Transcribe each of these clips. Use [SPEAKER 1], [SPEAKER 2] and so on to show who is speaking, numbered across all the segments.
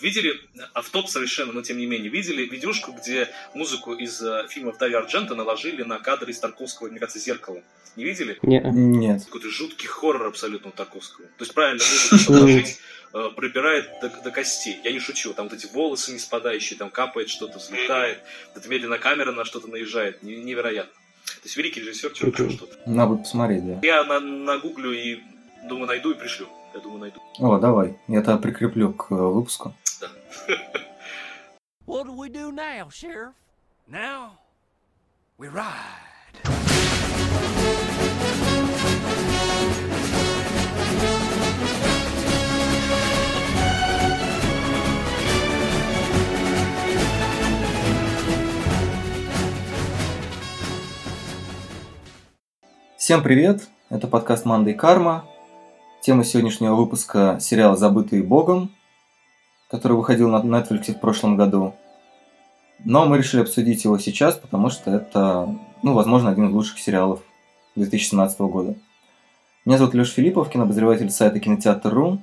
[SPEAKER 1] Видели, автоп совершенно, но тем не менее, видели видюшку, где музыку из э, фильмов Дарья Арджента наложили на кадры из Тарковского, мне кажется, «Зеркало». Не видели?
[SPEAKER 2] Не.
[SPEAKER 3] Нет.
[SPEAKER 1] Какой-то жуткий хоррор абсолютно у Тарковского. То есть правильно музыку подложить э, пробирает до, до костей. Я не шучу. Там вот эти волосы не спадающие, там капает что-то, взлетает. Это медленно камера на что-то наезжает. Не- Невероятно. То есть великий режиссер, чего
[SPEAKER 2] Прикольно.
[SPEAKER 1] что-то.
[SPEAKER 3] Надо будет посмотреть, да.
[SPEAKER 1] Я на, нагуглю и думаю, найду и пришлю. Я думаю, найду.
[SPEAKER 3] О, давай. Я это прикреплю к э, выпуску.
[SPEAKER 1] Да.
[SPEAKER 4] What do we do now, Sheriff? Now, we ride.
[SPEAKER 3] Всем привет! Это подкаст «Манда и карма». Тема сегодняшнего выпуска – сериал «Забытые Богом», который выходил на Netflix в прошлом году. Но мы решили обсудить его сейчас, потому что это, ну, возможно, один из лучших сериалов 2017 года. Меня зовут Леша Филиппов, кинообозреватель сайта Кинотеатр.ру.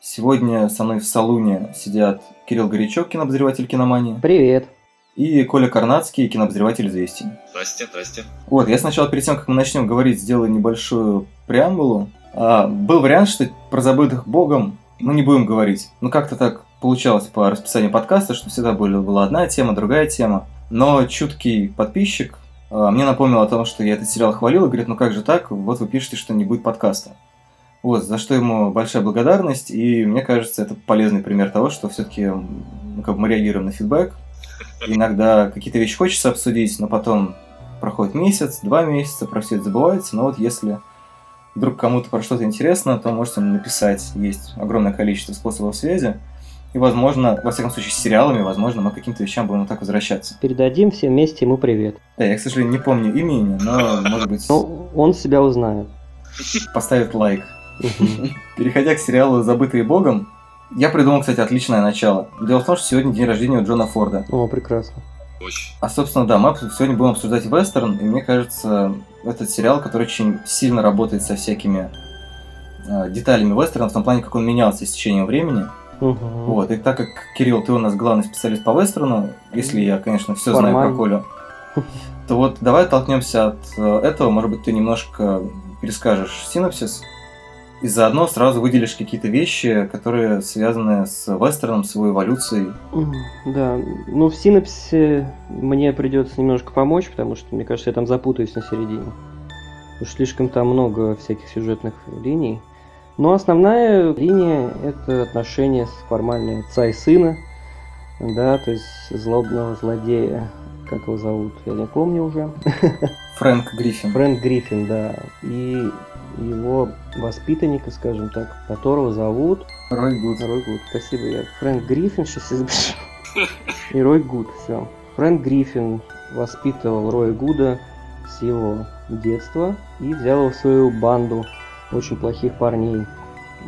[SPEAKER 3] Сегодня со мной в салуне сидят Кирилл Горячок, кинообозреватель Киномании,
[SPEAKER 2] Привет.
[SPEAKER 3] и Коля Карнацкий, кинообозреватель «Известий».
[SPEAKER 1] Здрасте, здрасте.
[SPEAKER 3] Вот, я сначала, перед тем, как мы начнем говорить, сделаю небольшую преамбулу. А, был вариант, что про забытых богом мы не будем говорить. Ну, как-то так получалось по расписанию подкаста, что всегда были, была одна тема, другая тема. Но чуткий подписчик а, мне напомнил о том, что я этот сериал хвалил, и говорит, ну как же так, вот вы пишете, что не будет подкаста. Вот, за что ему большая благодарность, и мне кажется, это полезный пример того, что все-таки как бы мы реагируем на фидбэк, Иногда какие-то вещи хочется обсудить, но потом проходит месяц, два месяца, про все это забывается. Но вот если вдруг кому-то про что-то интересно, то можете написать. Есть огромное количество способов связи. И, возможно, во всяком случае, с сериалами, возможно, мы к каким-то вещам будем вот так возвращаться.
[SPEAKER 2] Передадим всем вместе ему привет.
[SPEAKER 3] Да, я, к сожалению, не помню имени, но, может быть,
[SPEAKER 2] Ну, он себя узнает.
[SPEAKER 3] поставит лайк. Переходя к сериалу «Забытые Богом», я придумал, кстати, отличное начало. Дело в том, что сегодня день рождения у Джона Форда.
[SPEAKER 2] О, прекрасно.
[SPEAKER 3] А, собственно, да, мы сегодня будем обсуждать вестерн, и мне кажется, этот сериал, который очень сильно работает со всякими э, деталями вестерна, в том плане, как он менялся с течением времени.
[SPEAKER 2] Мгм.
[SPEAKER 3] Вот, и так как, Кирилл, ты у нас главный специалист по вестерну, если я, конечно, все знаю про. Колю, то вот давай оттолкнемся от э, этого, может быть, ты немножко перескажешь синопсис, и заодно сразу выделишь какие-то вещи, которые связаны с вестерном, с его эволюцией.
[SPEAKER 2] Да, ну в синапсе мне придется немножко помочь, потому что, мне кажется, я там запутаюсь на середине. Уж слишком там много всяких сюжетных линий. Но основная линия – это отношения с формальной отца и сына, да, то есть злобного злодея, как его зовут, я не помню уже.
[SPEAKER 3] Фрэнк Гриффин.
[SPEAKER 2] Фрэнк Гриффин, да, и его воспитанника, скажем так, которого зовут
[SPEAKER 3] Рой Гуд.
[SPEAKER 2] Рой Гуд. Спасибо, я Фрэнк Гриффин сейчас запишу. И Рой Гуд, все. Фрэнк Гриффин воспитывал Роя Гуда с его детства и взял его в свою банду очень плохих парней.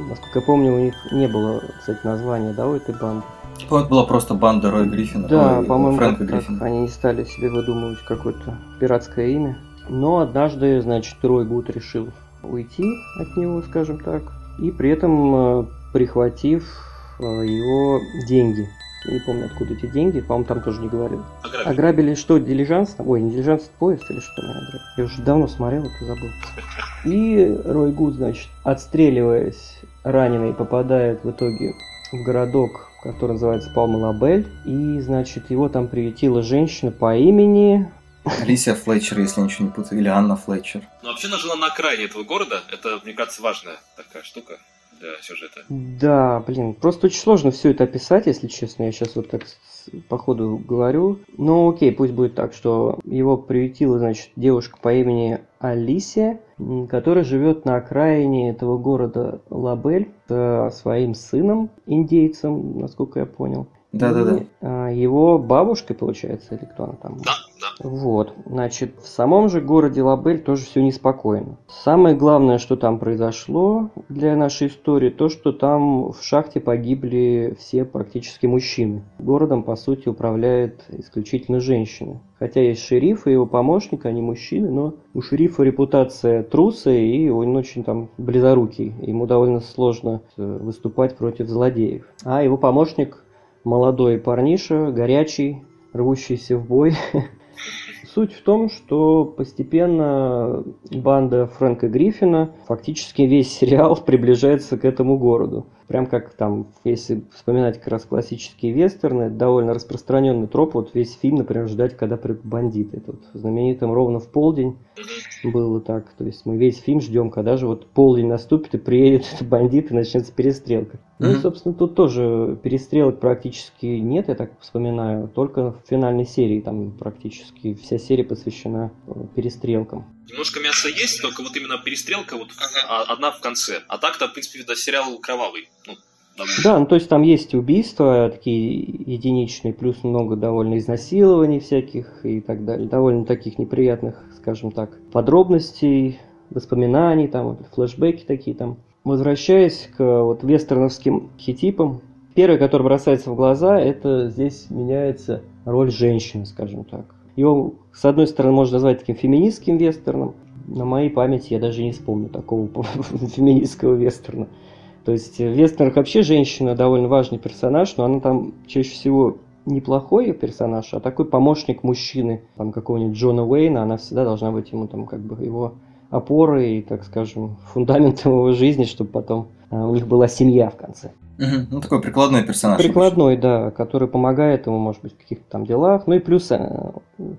[SPEAKER 2] Насколько я помню, у них не было, кстати, названия, да, у этой банды.
[SPEAKER 3] По-моему, это была просто банда Роя Гриффина.
[SPEAKER 2] Да, по-моему,
[SPEAKER 3] Фрэнка
[SPEAKER 2] как- как
[SPEAKER 3] Гриффина.
[SPEAKER 2] они не стали себе выдумывать какое-то пиратское имя. Но однажды, значит, Рой Гуд решил уйти от него, скажем так, и при этом э, прихватив э, его деньги. Я не помню, откуда эти деньги, по-моему, там тоже не говорил.
[SPEAKER 1] Ограбили.
[SPEAKER 2] Ограбили что, дилижанс? там? Ой, не дилижанс, поезд или что ограбили? Я уже давно смотрел, это забыл. И Рой Гуд, значит, отстреливаясь, раненый, попадает в итоге в городок, который называется Палмалабель. И, значит, его там приютила женщина по имени...
[SPEAKER 3] Алисия Флетчер, если я ничего не путаю, или Анна Флетчер.
[SPEAKER 1] Но вообще она жила на окраине этого города. Это, мне кажется, важная такая штука для сюжета.
[SPEAKER 2] Да, блин, просто очень сложно все это описать, если честно. Я сейчас вот так по ходу говорю. Ну, окей, пусть будет так, что его приютила, значит, девушка по имени Алисия, которая живет на окраине этого города Лабель со своим сыном, индейцем, насколько я понял.
[SPEAKER 3] Да-да-да.
[SPEAKER 2] И, а, его бабушкой, получается, или кто она там?
[SPEAKER 1] Да, да.
[SPEAKER 2] Вот, значит, в самом же городе Лабель тоже все неспокойно. Самое главное, что там произошло для нашей истории, то, что там в шахте погибли все практически мужчины. Городом, по сути, управляет исключительно женщины. Хотя есть шериф и его помощник, они мужчины, но у шерифа репутация труса, и он очень там близорукий. Ему довольно сложно э, выступать против злодеев. А его помощник молодой парниша, горячий, рвущийся в бой. Суть в том, что постепенно банда Фрэнка Гриффина, фактически весь сериал приближается к этому городу. Прям как там, если вспоминать как раз классические вестерны, это довольно распространенный троп. Вот весь фильм, например, ждать, когда придут бандиты. Тут знаменитым ровно в полдень было так. То есть мы весь фильм ждем, когда же вот полдень наступит и приедет бандит и начнется перестрелка. Ну и, собственно, тут тоже перестрелок практически нет, я так вспоминаю. Только в финальной серии там практически вся серия посвящена э, перестрелкам.
[SPEAKER 1] Немножко мяса есть, только вот именно перестрелка вот а- одна в конце. А так-то, в принципе, да, сериал кровавый. Ну, довольно.
[SPEAKER 2] Да, ну то есть там есть убийства такие единичные, плюс много довольно изнасилований всяких и так далее. Довольно таких неприятных, скажем так, подробностей, воспоминаний, там вот флешбеки такие там. Возвращаясь к вот вестерновским хитипам, первое, которое бросается в глаза, это здесь меняется роль женщины, скажем так. Его, с одной стороны, можно назвать таким феминистским вестерном. На моей памяти я даже не вспомню такого феминистского вестерна. То есть в вестернах вообще женщина довольно важный персонаж, но она там чаще всего неплохой персонаж, а такой помощник мужчины, там какого-нибудь Джона Уэйна, она всегда должна быть ему там как бы его опорой и, так скажем, фундаментом его жизни, чтобы потом а, у них была семья в конце.
[SPEAKER 3] Мгм. Ну, такой прикладной персонаж.
[SPEAKER 2] Прикладной, да, который помогает ему, может быть, в каких-то там делах. Ну и плюс, э,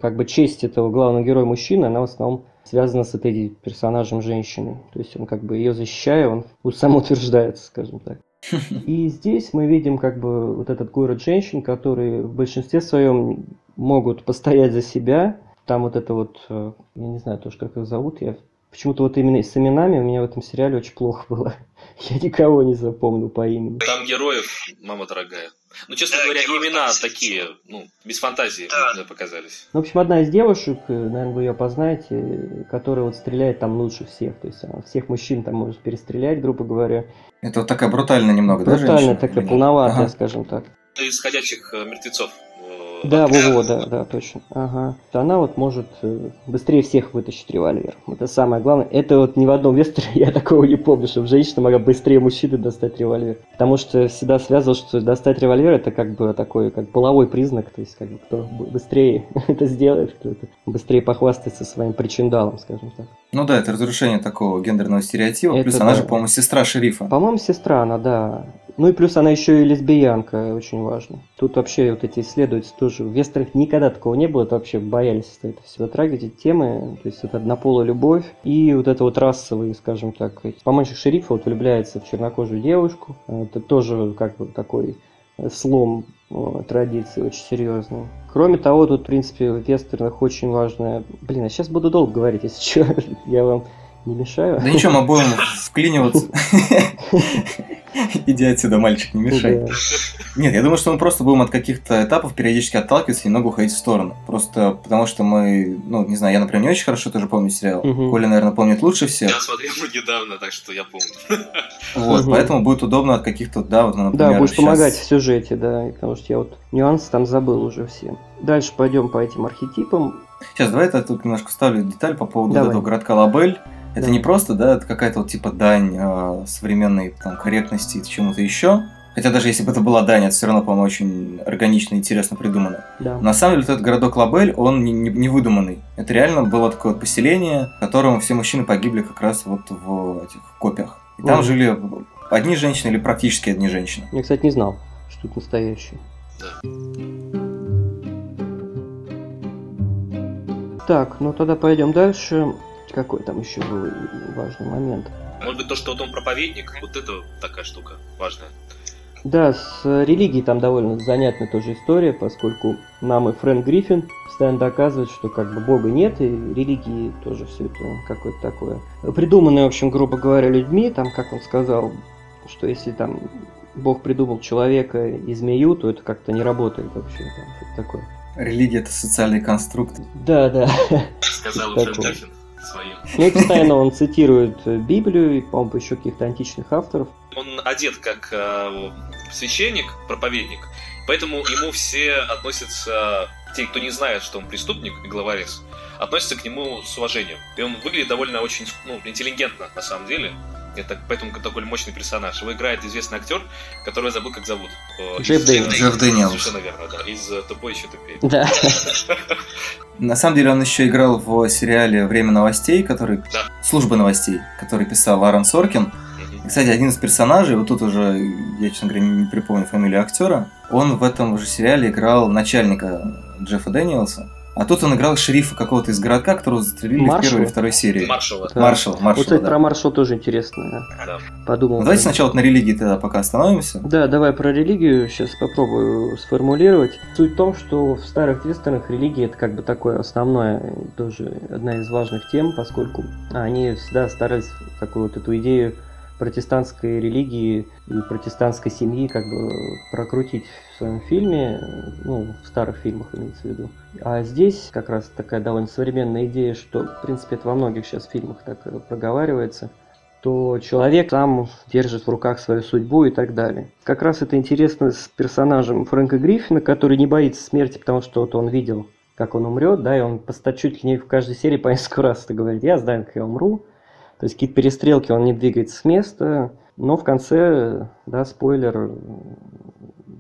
[SPEAKER 2] как бы честь этого главного героя мужчины, она в основном связана с этой персонажем женщиной. То есть он как бы ее защищая, он самоутверждается, скажем так. И здесь мы видим как бы вот этот город женщин, которые в большинстве своем могут постоять за себя. Там вот это вот, э, я не знаю тоже, как их зовут, я почему-то вот именно с именами у меня в этом сериале очень плохо было. Я никого не запомнил по имени.
[SPEAKER 1] Там героев, мама дорогая. Ну, честно
[SPEAKER 5] Да,
[SPEAKER 1] говоря, имена такие, ну, без фантазии
[SPEAKER 5] Да.
[SPEAKER 1] показались.
[SPEAKER 2] Ну, в общем, одна из девушек, э, наверное, вы ее познаете, которая вот стреляет там лучше всех. То есть она всех мужчин там может перестрелять, грубо говоря.
[SPEAKER 3] Это вот такая брутальная немного, да,
[SPEAKER 2] Брутальная такая, полноватая,
[SPEAKER 3] Ага.
[SPEAKER 2] скажем так.
[SPEAKER 1] Из ходячих э, мертвецов.
[SPEAKER 2] Да,
[SPEAKER 1] актриса.
[SPEAKER 2] во, да, да, точно. Ага. Она вот может э, быстрее всех вытащить револьвер. Это самое главное. Это вот ни в одном вестерне я такого не помню, чтобы женщина могла быстрее мужчины достать револьвер. Потому что всегда связывал, что достать револьвер это как бы такой, как половой признак. То есть, как бы кто быстрее это сделает, кто это быстрее похвастается своим причиндалом, скажем так.
[SPEAKER 3] Ну да, это разрушение такого гендерного стереотипа.
[SPEAKER 2] Это
[SPEAKER 3] Плюс она
[SPEAKER 2] да.
[SPEAKER 3] же, по-моему, сестра шерифа.
[SPEAKER 2] По-моему, сестра она, да. Ну и плюс она еще и лесбиянка, очень важно. Тут вообще вот эти исследователи тоже в вестернах никогда такого не было, это вообще боялись это все затрагивать, эти темы, то есть это однополая любовь и вот это вот расовый, скажем так, помощник шерифа вот влюбляется в чернокожую девушку, это тоже как бы такой э, слом о, традиции очень серьезный. Кроме того, тут, в принципе, в вестернах очень важное... Блин, а сейчас буду долго говорить, если что, я вам не мешаю.
[SPEAKER 3] Да ничего, мы будем вклиниваться. Иди отсюда, мальчик, не мешай.
[SPEAKER 2] Да.
[SPEAKER 3] Нет, я думаю, что мы просто будем от каких-то этапов периодически отталкиваться и немного уходить в сторону. Просто потому что мы, ну, не знаю, я, например, не очень хорошо тоже помню сериал.
[SPEAKER 2] Мгм.
[SPEAKER 3] Коля, наверное, помнит лучше всех.
[SPEAKER 1] Я смотрел недавно, так что я помню.
[SPEAKER 3] Вот,
[SPEAKER 2] Мгм.
[SPEAKER 3] поэтому будет удобно от каких-то, да, вот, например,
[SPEAKER 2] Да, будешь
[SPEAKER 3] щас-
[SPEAKER 2] помогать в сюжете, да, потому что я вот нюансы там забыл уже все. Дальше пойдем по этим архетипам.
[SPEAKER 3] Сейчас, давай я тут немножко вставлю деталь по поводу
[SPEAKER 2] Давай.
[SPEAKER 3] этого городка Лабель. Это
[SPEAKER 2] Давай.
[SPEAKER 3] не просто, да, это какая-то вот типа дань э, современной там корректности и чему-то еще. Хотя даже если бы это была дань, это все равно, по-моему, очень органично и интересно придумано.
[SPEAKER 2] Да.
[SPEAKER 3] На самом деле, вот этот городок Лабель, он не, не- не выдуманный. Это реально было такое вот поселение, в котором все мужчины погибли как раз вот в этих копиях. И там
[SPEAKER 2] Мгм.
[SPEAKER 3] жили одни женщины или практически одни женщины.
[SPEAKER 2] Я, кстати, не знал, что тут настоящий.
[SPEAKER 1] Да.
[SPEAKER 2] Так, ну тогда пойдем дальше. Какой там еще был важный момент?
[SPEAKER 1] Может быть, то, что вот он проповедник, вот это такая штука важная.
[SPEAKER 2] Да, с религией там довольно занятная тоже история, поскольку нам и Фрэнк Гриффин постоянно доказывает, что как бы Бога нет, и религии тоже все это какое-то такое. Придуманное, в общем, грубо говоря, людьми, там, как он сказал, что если там Бог придумал человека и змею, то это как-то не работает вообще, там, что-то такое.
[SPEAKER 3] Религия – это социальный конструкт.
[SPEAKER 2] Да, да.
[SPEAKER 1] Сказал. Фрэнк Гаффин своим.
[SPEAKER 2] Ну и постоянно он цитирует э, Библию и, по-моему, еще каких-то античных авторов.
[SPEAKER 1] Он одет как э, священник, проповедник, поэтому ему все относятся, те, кто не знает, что он преступник и главорез, относятся к нему с уважением. И он выглядит довольно очень ну, интеллигентно, на самом деле. Это поэтому такой мощный персонаж. Его играет известный актер, который я забыл, как зовут.
[SPEAKER 2] Джефф Дэниелс.
[SPEAKER 3] Джефф Дэниелс.
[SPEAKER 1] Совершенно верно, да. Из э, «Тупой еще тупее».
[SPEAKER 2] Да.
[SPEAKER 3] На самом деле он еще играл в сериале «Время новостей», который...
[SPEAKER 1] Да.
[SPEAKER 3] «Служба новостей», который писал Аарон Соркин. Кстати, один из персонажей, вот тут уже, я, честно говоря, не припомню фамилию актера, он в этом же сериале играл начальника Джеффа Дэниелса. А тут он играл шерифа какого-то из городка, которого застрелили в
[SPEAKER 2] Маршала?
[SPEAKER 3] первой и второй серии.
[SPEAKER 1] Маршала.
[SPEAKER 2] Да.
[SPEAKER 3] Маршал,
[SPEAKER 2] Вот,
[SPEAKER 3] маршал,
[SPEAKER 2] кстати,
[SPEAKER 3] да.
[SPEAKER 2] про маршал тоже интересно.
[SPEAKER 1] Да.
[SPEAKER 2] Подумал.
[SPEAKER 3] Ну, давайте сначала вот на религии тогда пока остановимся.
[SPEAKER 2] Да, давай про религию сейчас попробую сформулировать. Суть в том, что в старых вестернах религия это как бы такое основное, тоже одна из важных тем, поскольку они всегда старались такую вот эту идею протестантской религии и протестантской семьи как бы прокрутить в своем фильме, ну, в старых фильмах имеется в виду. А здесь как раз такая довольно современная идея, что, в принципе, это во многих сейчас фильмах так э, проговаривается, то человек сам держит в руках свою судьбу и так далее. Как раз это интересно с персонажем Фрэнка Гриффина, который не боится смерти, потому что вот он видел, как он умрет, да, и он чуть ли не в каждой серии по несколько раз это говорит, я знаю, как я умру. То есть какие-то перестрелки, он не двигается с места, но в конце, да, спойлер,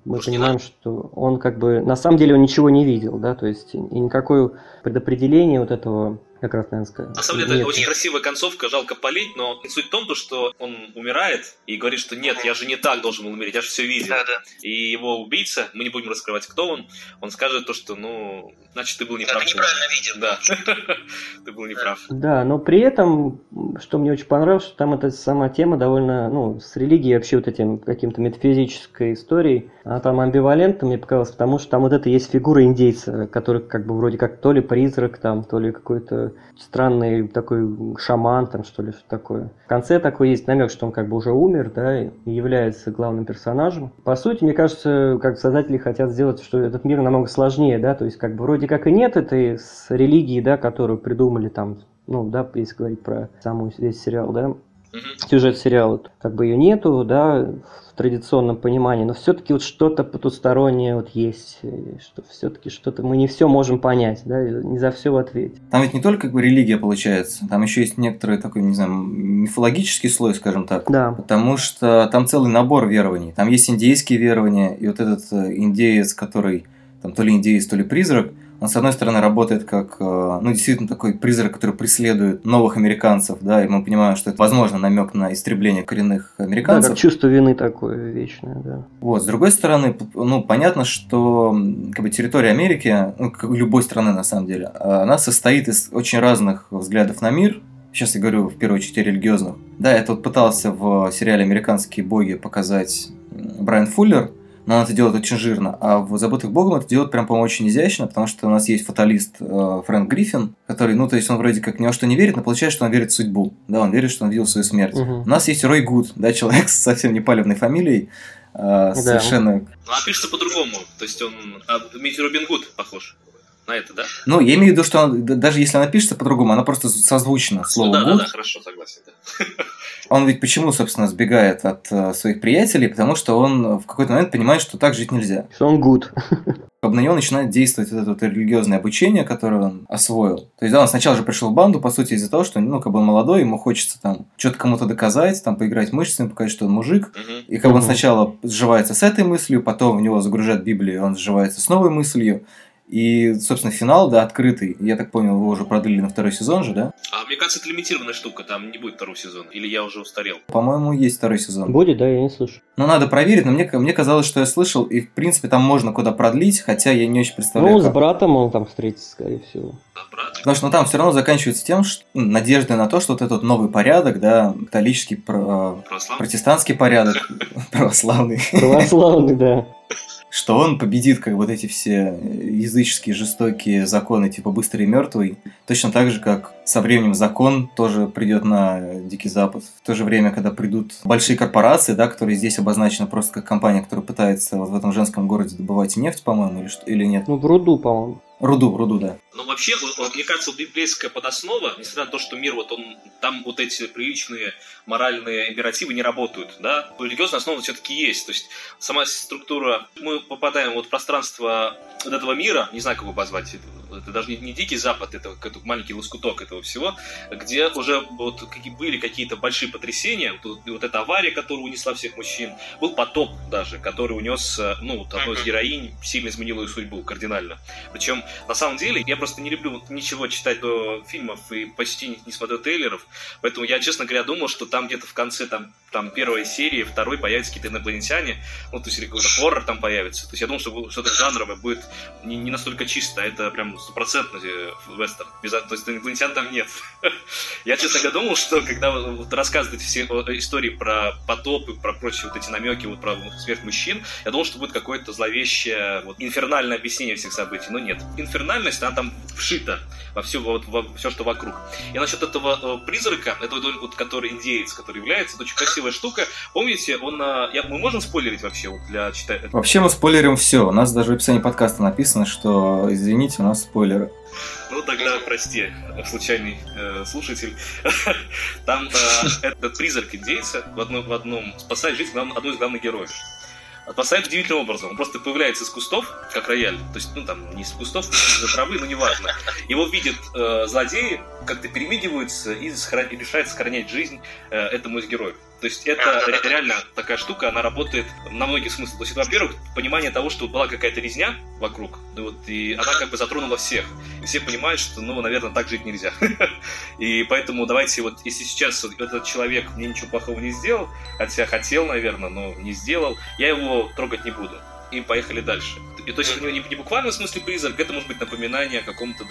[SPEAKER 2] мы понимаем, что он как бы, на самом деле он ничего не видел, да, то есть и никакое предопределение вот этого, как раз, наверное, сказать.
[SPEAKER 1] На самом деле, это очень красивая концовка, жалко полить, но суть в том, то, что он умирает и говорит, что нет, я же не так должен был умереть, я же все видел. И его убийца, мы не будем раскрывать, кто он, он скажет то, что, ну, значит, ты был неправ. видел. Да, ты был неправ.
[SPEAKER 2] Да, но при этом, что мне очень понравилось, что там эта сама тема довольно, ну, с религией вообще вот этим каким-то метафизической историей, она там амбивалентна, мне показалось, потому что там вот это есть фигура индейца, который как бы вроде как то ли призрак там, то ли какой-то странный такой шаман там, что ли, что такое. В конце такой есть намек, что он как бы уже умер, да, и является главным персонажем. По сути, мне кажется, как создатели хотят сделать, что этот мир намного сложнее, да, то есть как бы вроде как и нет этой религии, да, которую придумали там, ну, да, если говорить про саму весь сериал, да. Сюжет сериала, как бы ее нету, да, в традиционном понимании, но все-таки вот что-то потустороннее вот есть, и что все-таки что-то мы не все можем понять, да, не за все в ответе.
[SPEAKER 3] Там ведь не только как бы религия получается, там еще есть некоторый такой, не знаю, мифологический слой, скажем так.
[SPEAKER 2] Да,
[SPEAKER 3] Потому что там целый набор верований. Там есть индейские верования, и вот этот э, индеец, который там то ли индеец, то ли призрак, он, с одной стороны, работает как, э, ну, действительно, такой призрак, который преследует новых американцев, да, и мы понимаем, что это, возможно, намек на истребление коренных
[SPEAKER 2] да,
[SPEAKER 3] американцев.
[SPEAKER 2] как чувство вины такое вечное, да.
[SPEAKER 3] Вот, с другой стороны, ну, понятно, что как бы, территория Америки, ну, как любой страны на самом деле, а, она состоит из очень разных взглядов на мир. Сейчас я говорю в первую очередь о религиозных. Да, это вот пытался в сериале «Американские боги» показать Брайан Фуллер, но он это делает очень жирно. А в «Забытых богом» это делает прям, по-моему, очень изящно, потому что у нас есть фаталист э, Фрэнк Гриффин, который, ну, то есть он вроде как ни во что не верит, но получается, что он верит в судьбу. Да, он верит, что он видел свою смерть.
[SPEAKER 2] Мгм.
[SPEAKER 3] У нас есть Рой Гуд, да, человек с совсем не палевной фамилией, э, совершенно...
[SPEAKER 1] Ну, а пишется по-другому. То есть он... А, Митя Робин Гуд похож. На это, да?
[SPEAKER 3] Ну, я имею в виду, что он- даже если она пишется по-другому, она просто созвучна
[SPEAKER 1] Ну
[SPEAKER 3] слову
[SPEAKER 1] да, да,
[SPEAKER 3] «гуд».
[SPEAKER 1] да, хорошо, согласен. Да.
[SPEAKER 3] Он ведь почему, собственно, сбегает от э, своих приятелей? Потому что он в какой-то момент понимает, что так жить нельзя.
[SPEAKER 2] Что он
[SPEAKER 3] бы на него начинает действовать вот это вот религиозное обучение, которое он освоил. То есть, да, он сначала же пришел в банду, по сути, из-за того, что, ну, как бы он молодой, ему хочется там что-то кому-то доказать, там, поиграть мышцами, показать, что он мужик.
[SPEAKER 1] Мгм.
[SPEAKER 3] И как бы он
[SPEAKER 2] Мгм.
[SPEAKER 3] сживается сживается с этой мыслью, потом в него загружают Библию, и он сживается с новой мыслью. И, собственно, финал, да, открытый. Я так понял, его уже продлили на второй сезон же, да?
[SPEAKER 1] А мне кажется, это лимитированная штука, там не будет второго сезона. Или я уже устарел.
[SPEAKER 3] По-моему, есть второй сезон.
[SPEAKER 2] Будет, да, я не слышу.
[SPEAKER 3] Ну, надо проверить, но мне, мне казалось, что я слышал, и, в принципе, там можно куда продлить, хотя я не очень представляю,
[SPEAKER 2] Ну, с
[SPEAKER 3] как.
[SPEAKER 2] братом он там встретится, скорее всего.
[SPEAKER 1] Да, брат.
[SPEAKER 3] Потому что ну, там все равно заканчивается тем, что ну, надеждой на то, что вот этот новый порядок, да, католический, про-
[SPEAKER 1] Православный?
[SPEAKER 3] протестантский порядок, православный,
[SPEAKER 2] Православный, да.
[SPEAKER 3] что он победит как вот эти все языческие жестокие законы, типа быстрый и мертвый, точно так же, как со временем закон тоже придет на Дикий Запад. В то же время, когда придут большие корпорации, да, которые здесь обозначены просто как компания, которая пытается вот в этом женском городе добывать нефть, по-моему, или, что, или нет?
[SPEAKER 2] Ну, в руду, по-моему.
[SPEAKER 3] Руду, руду, да.
[SPEAKER 1] Но вообще, мне кажется, библейская подоснова, несмотря на то, что мир, вот он, там вот эти приличные моральные императивы не работают, да, религиозная основа все-таки есть. То есть сама структура, мы попадаем вот в пространство вот этого мира, не знаю, как его позвать, это даже не, не Дикий Запад, это какой-то маленький лоскуток этого всего, где уже вот какие, были какие-то большие потрясения, вот, вот эта авария, которая унесла всех мужчин, был потоп даже, который унес, э, ну, вот одной из героинь, сильно изменил ее судьбу кардинально. Причем, на самом деле, я просто не люблю ничего читать до фильмов и почти не, не смотрю трейлеров, поэтому я, честно говоря, думал, что там где-то в конце там, там первой серии, второй появятся какие-то инопланетяне, ну, то есть какой-то хоррор там появится. То есть я думал, что что-то жанровое будет не, не настолько чисто, а это прям стопроцентно э, вестерн. Без, то есть инопланетян там нет. я, честно говоря, думал, что когда вот рассказывают все истории про потопы, про прочие вот эти намеки, вот про смерть мужчин, я думал, что будет какое-то зловещее, вот, инфернальное объяснение всех событий, но нет. Инфернальность, она там вшита во все, вот, во все, что вокруг. И насчет этого э, призрака, это вот, который индеец, который является, это очень красивая штука. Помните, он, э, я, мы можем спойлерить вообще вот для читателей?
[SPEAKER 3] Вообще мы спойлерим все. У нас даже в описании подкаста написано, что, извините, у нас спойлеры.
[SPEAKER 1] Ну тогда прости, случайный э, слушатель. Там э, этот призрак индейца в одном, в одном спасает жизнь глав, одной из главных героев. Спасает удивительным образом. Он просто появляется из кустов, как рояль. То есть, ну там, не из кустов, из-за травы, но неважно. Его видят э, злодеи, как-то перемигиваются и, сохран... решают сохранять жизнь э, этому из героев. То есть это реально такая штука, она работает на многих смыслах. То есть, во-первых, понимание того, что была какая-то резня вокруг, ну вот, и она как бы затронула всех. И все понимают, что, ну, наверное, так жить нельзя. И поэтому давайте вот, если сейчас этот человек мне ничего плохого не сделал, хотя хотел, наверное, но не сделал, я его трогать не буду и поехали дальше. И то есть это не, не буквально в смысле призрак, это может быть напоминание о каком-то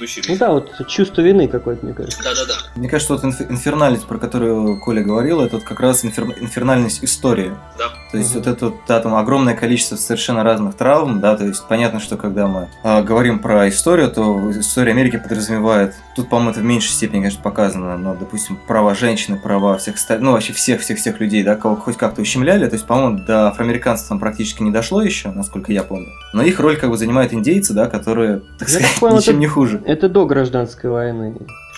[SPEAKER 2] жизни. Ну да, вот чувство вины какое-то, мне кажется.
[SPEAKER 1] Да-да-да.
[SPEAKER 3] Мне кажется, вот инф- инфернальность, про которую Коля говорил, это вот как раз инфер- инфернальность истории.
[SPEAKER 1] Да.
[SPEAKER 3] То есть вот это да, там огромное количество совершенно разных травм, да, то есть понятно, что когда мы э, говорим про историю, то история Америки подразумевает, тут, по-моему, это в меньшей степени, конечно, показано, но, допустим, права женщины, права всех, ну, вообще всех-всех-всех людей, да, кого хоть как-то ущемляли, то есть, по-моему, до афроамериканцев там практически не дошло еще, насколько я помню. Но их роль как бы занимают индейцы, да, которые, так
[SPEAKER 2] Я
[SPEAKER 3] сказать,
[SPEAKER 2] понял,
[SPEAKER 3] ничем
[SPEAKER 2] это-
[SPEAKER 3] не хуже.
[SPEAKER 2] Это до гражданской войны.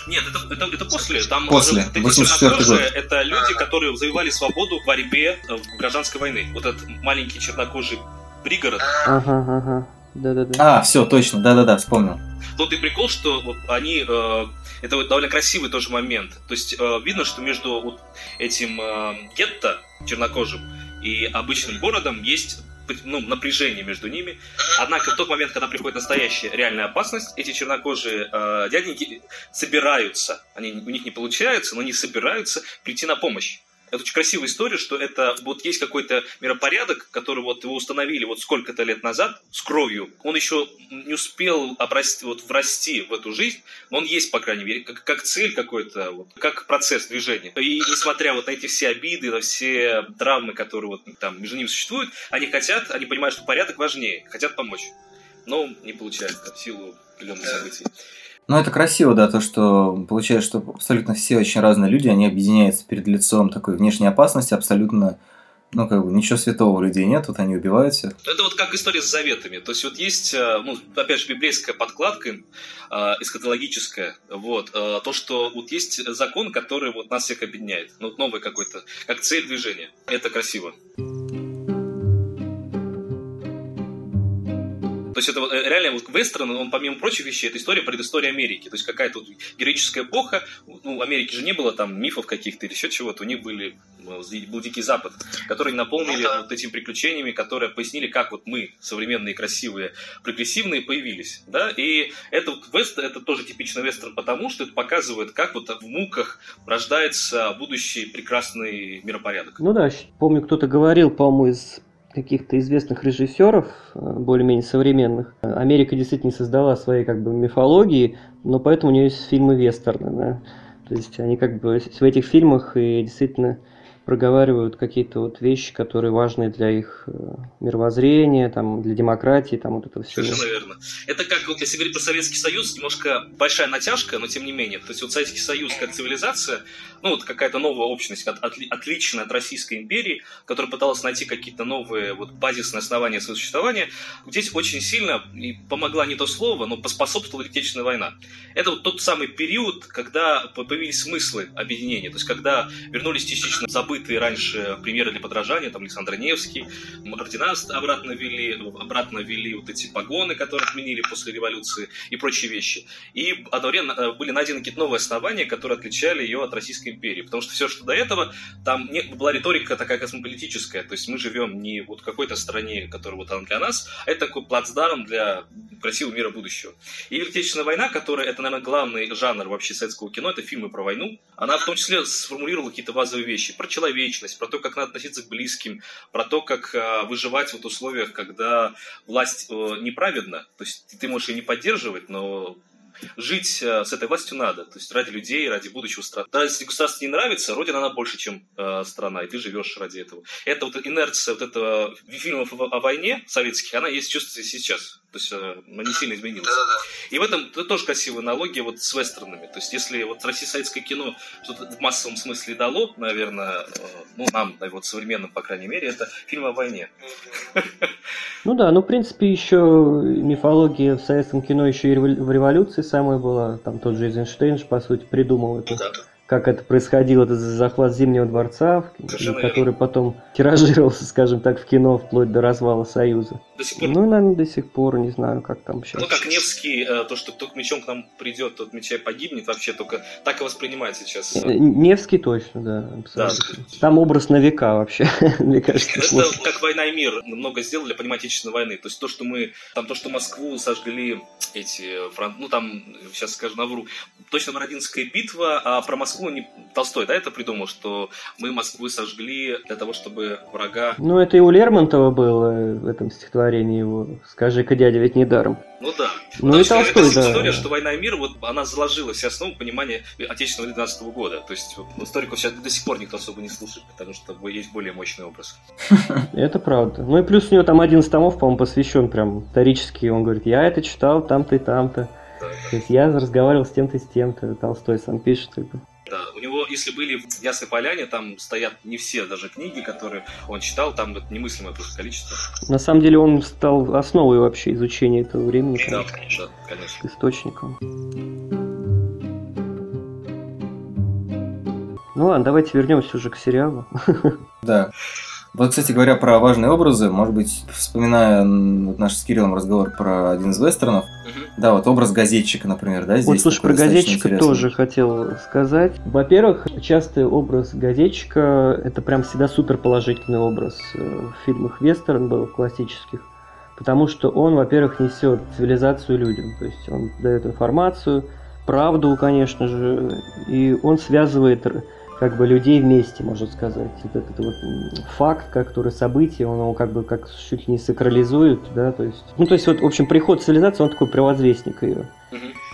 [SPEAKER 1] Нет, это, это, это после. Там
[SPEAKER 3] После,
[SPEAKER 1] уже вот эти
[SPEAKER 3] 84
[SPEAKER 1] чернокожие
[SPEAKER 3] год.
[SPEAKER 1] это люди, которые завоевали свободу в борьбе э, в гражданской войны. Вот этот маленький чернокожий пригород.
[SPEAKER 2] Ага, ага. Да-да-да.
[SPEAKER 3] А, все, точно, да-да-да, вспомнил.
[SPEAKER 1] Тот и прикол, что вот они... э, это вот довольно красивый тоже момент. То есть э, видно, что между вот этим э, гетто чернокожим и обычным городом есть ну, напряжение между ними. Однако в тот момент, когда приходит настоящая реальная опасность, эти чернокожие э, дяденьки собираются, они, у них не получается, но они собираются прийти на помощь. Это очень красивая история, что это вот есть какой-то миропорядок, который вот его установили вот сколько-то лет назад с кровью. Он еще не успел обрасти, вот врасти в эту жизнь, но он есть, по крайней мере, как, как цель какой-то, вот, как процесс движения. И несмотря вот на эти все обиды, на все травмы, которые вот там между ними существуют, они хотят, они понимают, что порядок важнее, хотят помочь. Но не получается в силу определенных событий.
[SPEAKER 3] Ну, это красиво, да, то, что получается, что абсолютно все очень разные люди, они объединяются перед лицом такой внешней опасности, абсолютно, ну, как бы, ничего святого у людей нет, вот они убивают всех.
[SPEAKER 1] Это вот как история с заветами. То есть вот есть, э, ну, опять же, библейская подкладка, э, эскатологическая, вот, э, то, что вот есть закон, который вот нас всех объединяет. Ну, новый какой-то, как цель движения. Это красиво. То есть это вот, э, реально вот вестерн, он помимо прочих вещей, это история предыстория Америки. То есть какая-то вот героическая эпоха. Ну, Америки же не было там мифов каких-то или еще чего-то. У них были, э, был Дикий Запад, который наполнили вот этими приключениями, которые пояснили, как вот мы, современные, красивые, прогрессивные, появились. Да? И это вот вестерн, это тоже типичный вестерн, потому что это показывает, как вот в муках рождается будущий прекрасный миропорядок.
[SPEAKER 2] Ну да, помню, кто-то говорил, по-моему, из каких-то известных режиссеров, э, более-менее современных. Америка действительно создала своей как бы мифологии, но поэтому у нее есть фильмы вестерны, да. То есть они как бы в этих фильмах и действительно проговаривают какие-то вот вещи, которые важны для их э, мировоззрения, там, для демократии, там вот это все.
[SPEAKER 1] Совершенно верно. Это как, вот, если говорить про Советский Союз, немножко большая натяжка, но тем не менее. То есть вот Советский Союз как цивилизация, ну вот какая-то новая общность, от- отли- отличная от Российской империи, которая пыталась найти какие-то новые вот базисные основания своего существования, здесь очень сильно и помогла не то слово, но поспособствовала Отечественная война. Это вот тот самый период, когда по- появились смыслы объединения, то есть когда вернулись частично забытые забытые раньше примеры для подражания, там Александр Невский, ордена обратно ввели, обратно ввели вот эти погоны, которые отменили после революции и прочие вещи. И одновременно э, были найдены какие-то новые основания, которые отличали ее от Российской империи. Потому что все, что до этого, там не, была риторика такая космополитическая. То есть мы живем не вот в какой-то стране, которая вот она для нас, а это такой плацдарм для красивого мира будущего. И Великая война, которая, это, наверное, главный жанр вообще советского кино, это фильмы про войну, она в том числе сформулировала какие-то базовые вещи про человечность, про то, как надо относиться к близким, про то, как э, выживать в условиях, когда власть э, неправедна. То есть ты можешь ее не поддерживать, но жить э, с этой властью надо, то есть ради людей, ради будущего страны. Даже если государство не нравится, родина она больше, чем э, страна, и ты живешь ради этого. Это вот инерция вот этого фильмов о войне советских, она есть чувствуется сейчас. То есть э, она не сильно изменилась. И в этом это тоже красивая аналогия вот с вестернами. То есть если вот российско-советское кино что-то в массовом смысле дало, наверное, э, ну нам, вот современным, по крайней мере, это фильм о войне.
[SPEAKER 2] Ну да, ну в принципе еще мифология в советском кино еще и в революции самая была. Там тот же Эйзенштейн, по сути, придумал это. Да как это происходило, этот захват Зимнего дворца, который потом тиражировался, скажем так, в кино вплоть до развала Союза.
[SPEAKER 1] До сих пор?
[SPEAKER 2] Ну, наверное, до сих пор, не знаю, как там сейчас.
[SPEAKER 1] Ну, как Невский, э, то, что кто к мечом к нам придет, тот меча погибнет, вообще только так и воспринимает сейчас. Э,
[SPEAKER 2] Невский точно, да, абсолютно. Да. Там образ на века вообще, мне кажется.
[SPEAKER 1] Это как «Война и мир» много сделали для понимания Отечественной войны. То есть то, что мы, там то, что Москву сожгли эти, ну там, сейчас скажу, навру, точно Бородинская битва, а про Москву не Толстой, да, это придумал, что мы Москву сожгли для того, чтобы врага...
[SPEAKER 2] Ну, это и у Лермонтова было в этом стихотворении его «Скажи-ка, дядя, ведь не даром».
[SPEAKER 1] Ну да.
[SPEAKER 2] Ну Потому и Толстой,
[SPEAKER 1] это да. история, что «Война и мир», вот она заложила все основы понимания Отечественного 12 года. То есть историков сейчас до сих пор никто особо не слушает, потому что есть более мощный образ.
[SPEAKER 2] Это правда. Ну и плюс у него там один из томов, по-моему, посвящен прям исторически. Он говорит, я это читал там-то и там-то. То есть я разговаривал с тем-то и с тем-то. Толстой сам пишет. Как бы.
[SPEAKER 1] Да, у него, если были в Ясной Поляне, там стоят не все даже книги, которые он читал, там вот немыслимое просто количество.
[SPEAKER 2] На самом деле он стал основой вообще изучения этого времени.
[SPEAKER 1] Да, конечно. Да, конечно.
[SPEAKER 2] Источником. Ну ладно, давайте вернемся уже к сериалу.
[SPEAKER 3] Да. Вот, кстати говоря, про важные образы, может быть, вспоминая наш с Кириллом разговор про один из вестернов, угу. да, вот образ газетчика, например, да, здесь.
[SPEAKER 2] Вот, слушай, про газетчика интересный. тоже хотел сказать. Во-первых, частый образ газетчика – это прям всегда супер положительный образ э, в фильмах вестерн был, классических. Потому что он, во-первых, несет цивилизацию людям, то есть он дает информацию, правду, конечно же, и он связывает как бы людей вместе, можно сказать. Вот этот вот факт, который событие, он его как бы как чуть ли не сакрализует, да, то есть. Ну, то есть, вот, в общем, приход цивилизации, он такой провозвестник ее.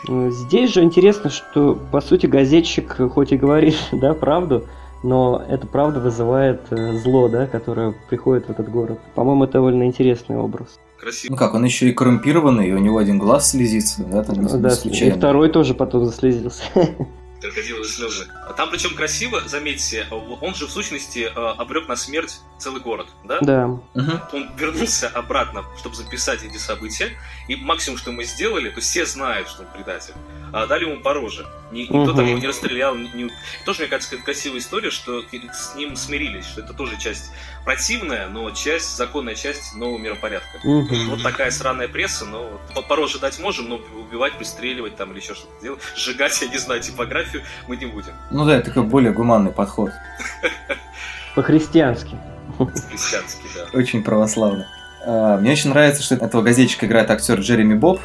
[SPEAKER 2] Здесь же интересно, что, по сути, газетчик хоть и говорит, да, правду, но эта правда вызывает э, зло, да, которое приходит в этот город. По-моему, это довольно интересный образ.
[SPEAKER 3] Красиво. Ну как, он еще и коррумпированный, и у него один глаз слезится, да, там
[SPEAKER 2] да, и второй тоже потом заслезился.
[SPEAKER 1] крокодиловые слезы. Там причем красиво, заметьте, он же в сущности э, обрек на смерть целый город, да?
[SPEAKER 2] Да.
[SPEAKER 1] Он вернулся обратно, чтобы записать эти события, и максимум, что мы сделали, то все знают, что он предатель, а дали ему по роже. Никто угу. там его не расстрелял. Не. Тоже, мне кажется, это красивая история, что с ним смирились, что это тоже часть противная, но часть, законная часть нового миропорядка.
[SPEAKER 2] Угу.
[SPEAKER 1] Вот такая сраная пресса, но вот по роже дать можем, но убивать, пристреливать там или еще что-то делать, сжигать, я не знаю, типографию мы не будем.
[SPEAKER 3] Ну да, это такой более гуманный подход.
[SPEAKER 2] По-христиански.
[SPEAKER 1] Христианский, да.
[SPEAKER 3] Очень православно. А, мне очень нравится, что этого газетчика играет актер Джереми Боб.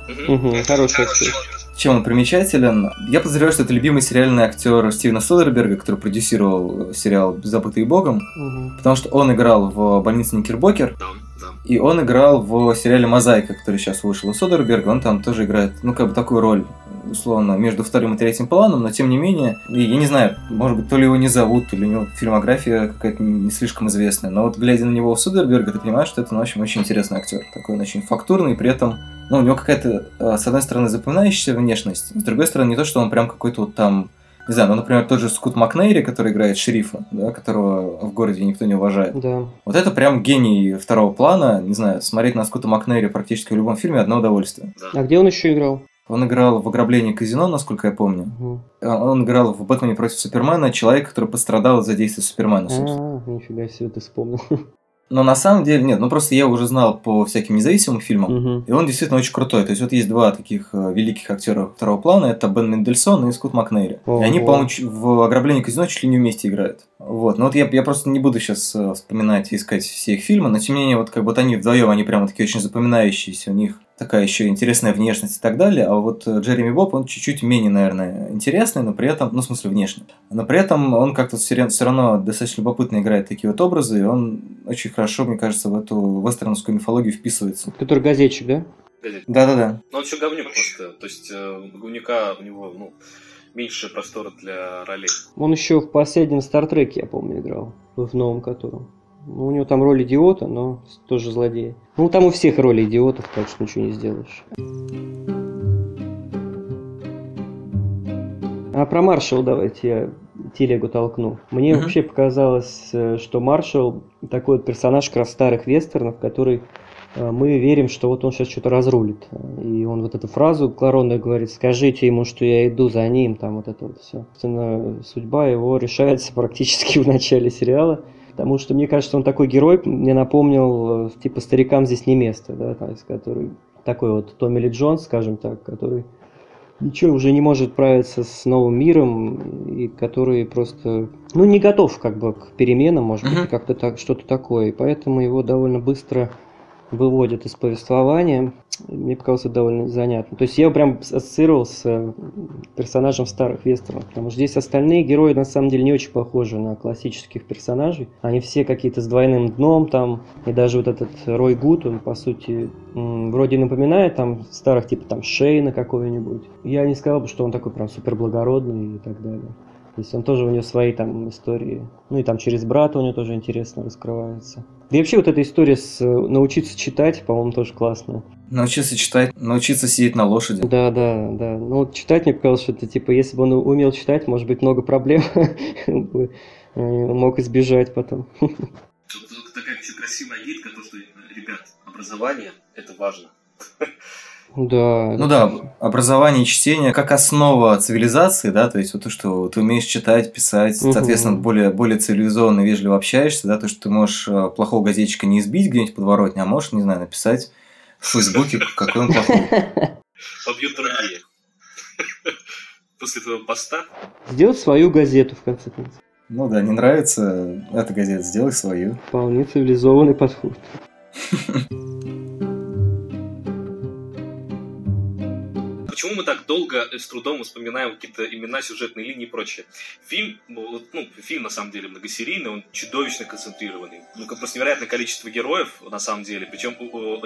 [SPEAKER 2] Хороший актер.
[SPEAKER 3] Чем он примечателен? Я подозреваю, что это любимый сериальный актер Стивена Содерберга, который продюсировал сериал «Забытые Богом», угу. потому что он играл в «Больнице Никербокер»,
[SPEAKER 1] да, да.
[SPEAKER 3] и он играл в сериале «Мозаика», который сейчас вышел у Содерберга, он там тоже играет, ну, как бы такую роль условно, между вторым и третьим планом, но тем не менее, я не знаю, может быть, то ли его не зовут, то ли у него фильмография какая-то не слишком известная, но вот глядя на него в Судерберга, ты понимаешь, что это, ну, в общем, очень интересный актер. Такой он очень фактурный, при этом, ну, у него какая-то, а, с одной стороны, запоминающаяся внешность, с другой стороны, не то, что он прям какой-то вот там не знаю, ну, например, тот же Скут Макнейри, который играет шерифа, да, которого в городе никто не уважает.
[SPEAKER 2] Да.
[SPEAKER 3] Вот это прям гений второго плана. Не знаю, смотреть на Скута Макнейри практически в любом фильме одно удовольствие.
[SPEAKER 2] А где он еще играл?
[SPEAKER 3] Он играл в «Ограблении казино», насколько я помню. А, Он играл в «Бэтмене против Супермена» человека, который пострадал из-за действия Супермена, собственно.
[SPEAKER 2] А, нифига себе, ты вспомнил.
[SPEAKER 3] Но на самом деле, нет, ну просто я уже знал по всяким независимым фильмам,
[SPEAKER 2] Мгм.
[SPEAKER 3] и он действительно очень крутой. То есть вот есть два таких э, великих актера второго плана, это Бен Мендельсон и Скотт Макнейри.
[SPEAKER 2] Ого.
[SPEAKER 3] И они, по-моему, в «Ограблении казино» чуть ли не вместе играют. Вот, ну вот я, я просто не буду сейчас вспоминать и искать все их фильмы, но тем не менее, вот как вот они вдвоем, они прямо такие очень запоминающиеся, у них такая еще интересная внешность и так далее, а вот э, Джереми Боб, он чуть-чуть менее, наверное, интересный, но при этом, ну, в смысле, внешне. Но при этом он как-то все равно достаточно любопытно играет такие вот образы, и он очень хорошо, мне кажется, в эту вестерновскую мифологию вписывается.
[SPEAKER 2] Который газетчик, да?
[SPEAKER 3] Да-да-да.
[SPEAKER 1] Но он еще говнюк просто. То есть э, у говнюка у него, ну, меньше простора для ролей.
[SPEAKER 2] Он еще в последнем Стартреке, я помню, играл. В новом котором. Ну, у него там роль идиота, но тоже злодей. Ну, там у всех роли идиотов, так что ничего не сделаешь. А про Маршал давайте я телегу толкну. Мне
[SPEAKER 3] Мгм.
[SPEAKER 2] вообще показалось, э, что Маршал такой вот персонаж как раз старых вестернов, который э, мы верим, что вот он сейчас что-то разрулит. И он вот эту фразу коронную говорит, скажите ему, что я иду за ним, там вот это вот все. Собственно, судьба его решается практически в начале сериала. Потому что, мне кажется, он такой герой, мне напомнил, э, типа, старикам здесь не место, да, есть, который такой вот Томми Ли Джонс, скажем так, который ничего уже не может справиться с новым миром, и который просто, ну, не готов как бы к переменам, может быть, как-то так, что-то такое, и поэтому его довольно быстро выводят из повествования. Мне показалось это довольно занятно. То есть я его прям ассоциировал с э, персонажем старых вестернов, потому что здесь остальные герои на самом деле не очень похожи на классических персонажей. Они все какие-то с двойным дном там, и даже вот этот Рой Гуд, он по сути вроде напоминает там старых типа там Шейна какого-нибудь. Я не сказал бы, что он такой прям супер благородный и так далее. То есть он тоже у него свои там истории. Ну и там через брата у него тоже интересно раскрывается. Да и вообще вот эта история с э, научиться читать, по-моему, тоже классная.
[SPEAKER 3] Научиться читать, научиться сидеть на лошади.
[SPEAKER 2] Да, да, да. Ну вот читать мне показалось, что это типа, если бы он умел читать, может быть, много проблем бы, э, мог избежать потом.
[SPEAKER 1] Тут, такая еще красивая гидка, то, что, ребят, образование – это важно.
[SPEAKER 2] Да.
[SPEAKER 3] Ну да, образование и чтение как основа цивилизации, да, то есть вот то, что ты умеешь читать, писать, соответственно, более, более цивилизованно вежливо общаешься, да, то, что ты можешь э, плохого газетчика не избить где-нибудь в подворотне, а можешь, не знаю, написать в Фейсбуке, какой он плохой.
[SPEAKER 1] Побьют другие. После этого поста
[SPEAKER 2] Сделать свою газету, в конце концов.
[SPEAKER 3] Ну да, не нравится эта газета, сделай свою.
[SPEAKER 2] Вполне цивилизованный подход.
[SPEAKER 1] Почему мы так долго э, с трудом вспоминаем какие-то имена, сюжетные линии и прочее? Фильм, ну, ну, фильм на самом деле многосерийный, он чудовищно концентрированный. Ну, просто невероятное количество героев на самом деле. Причем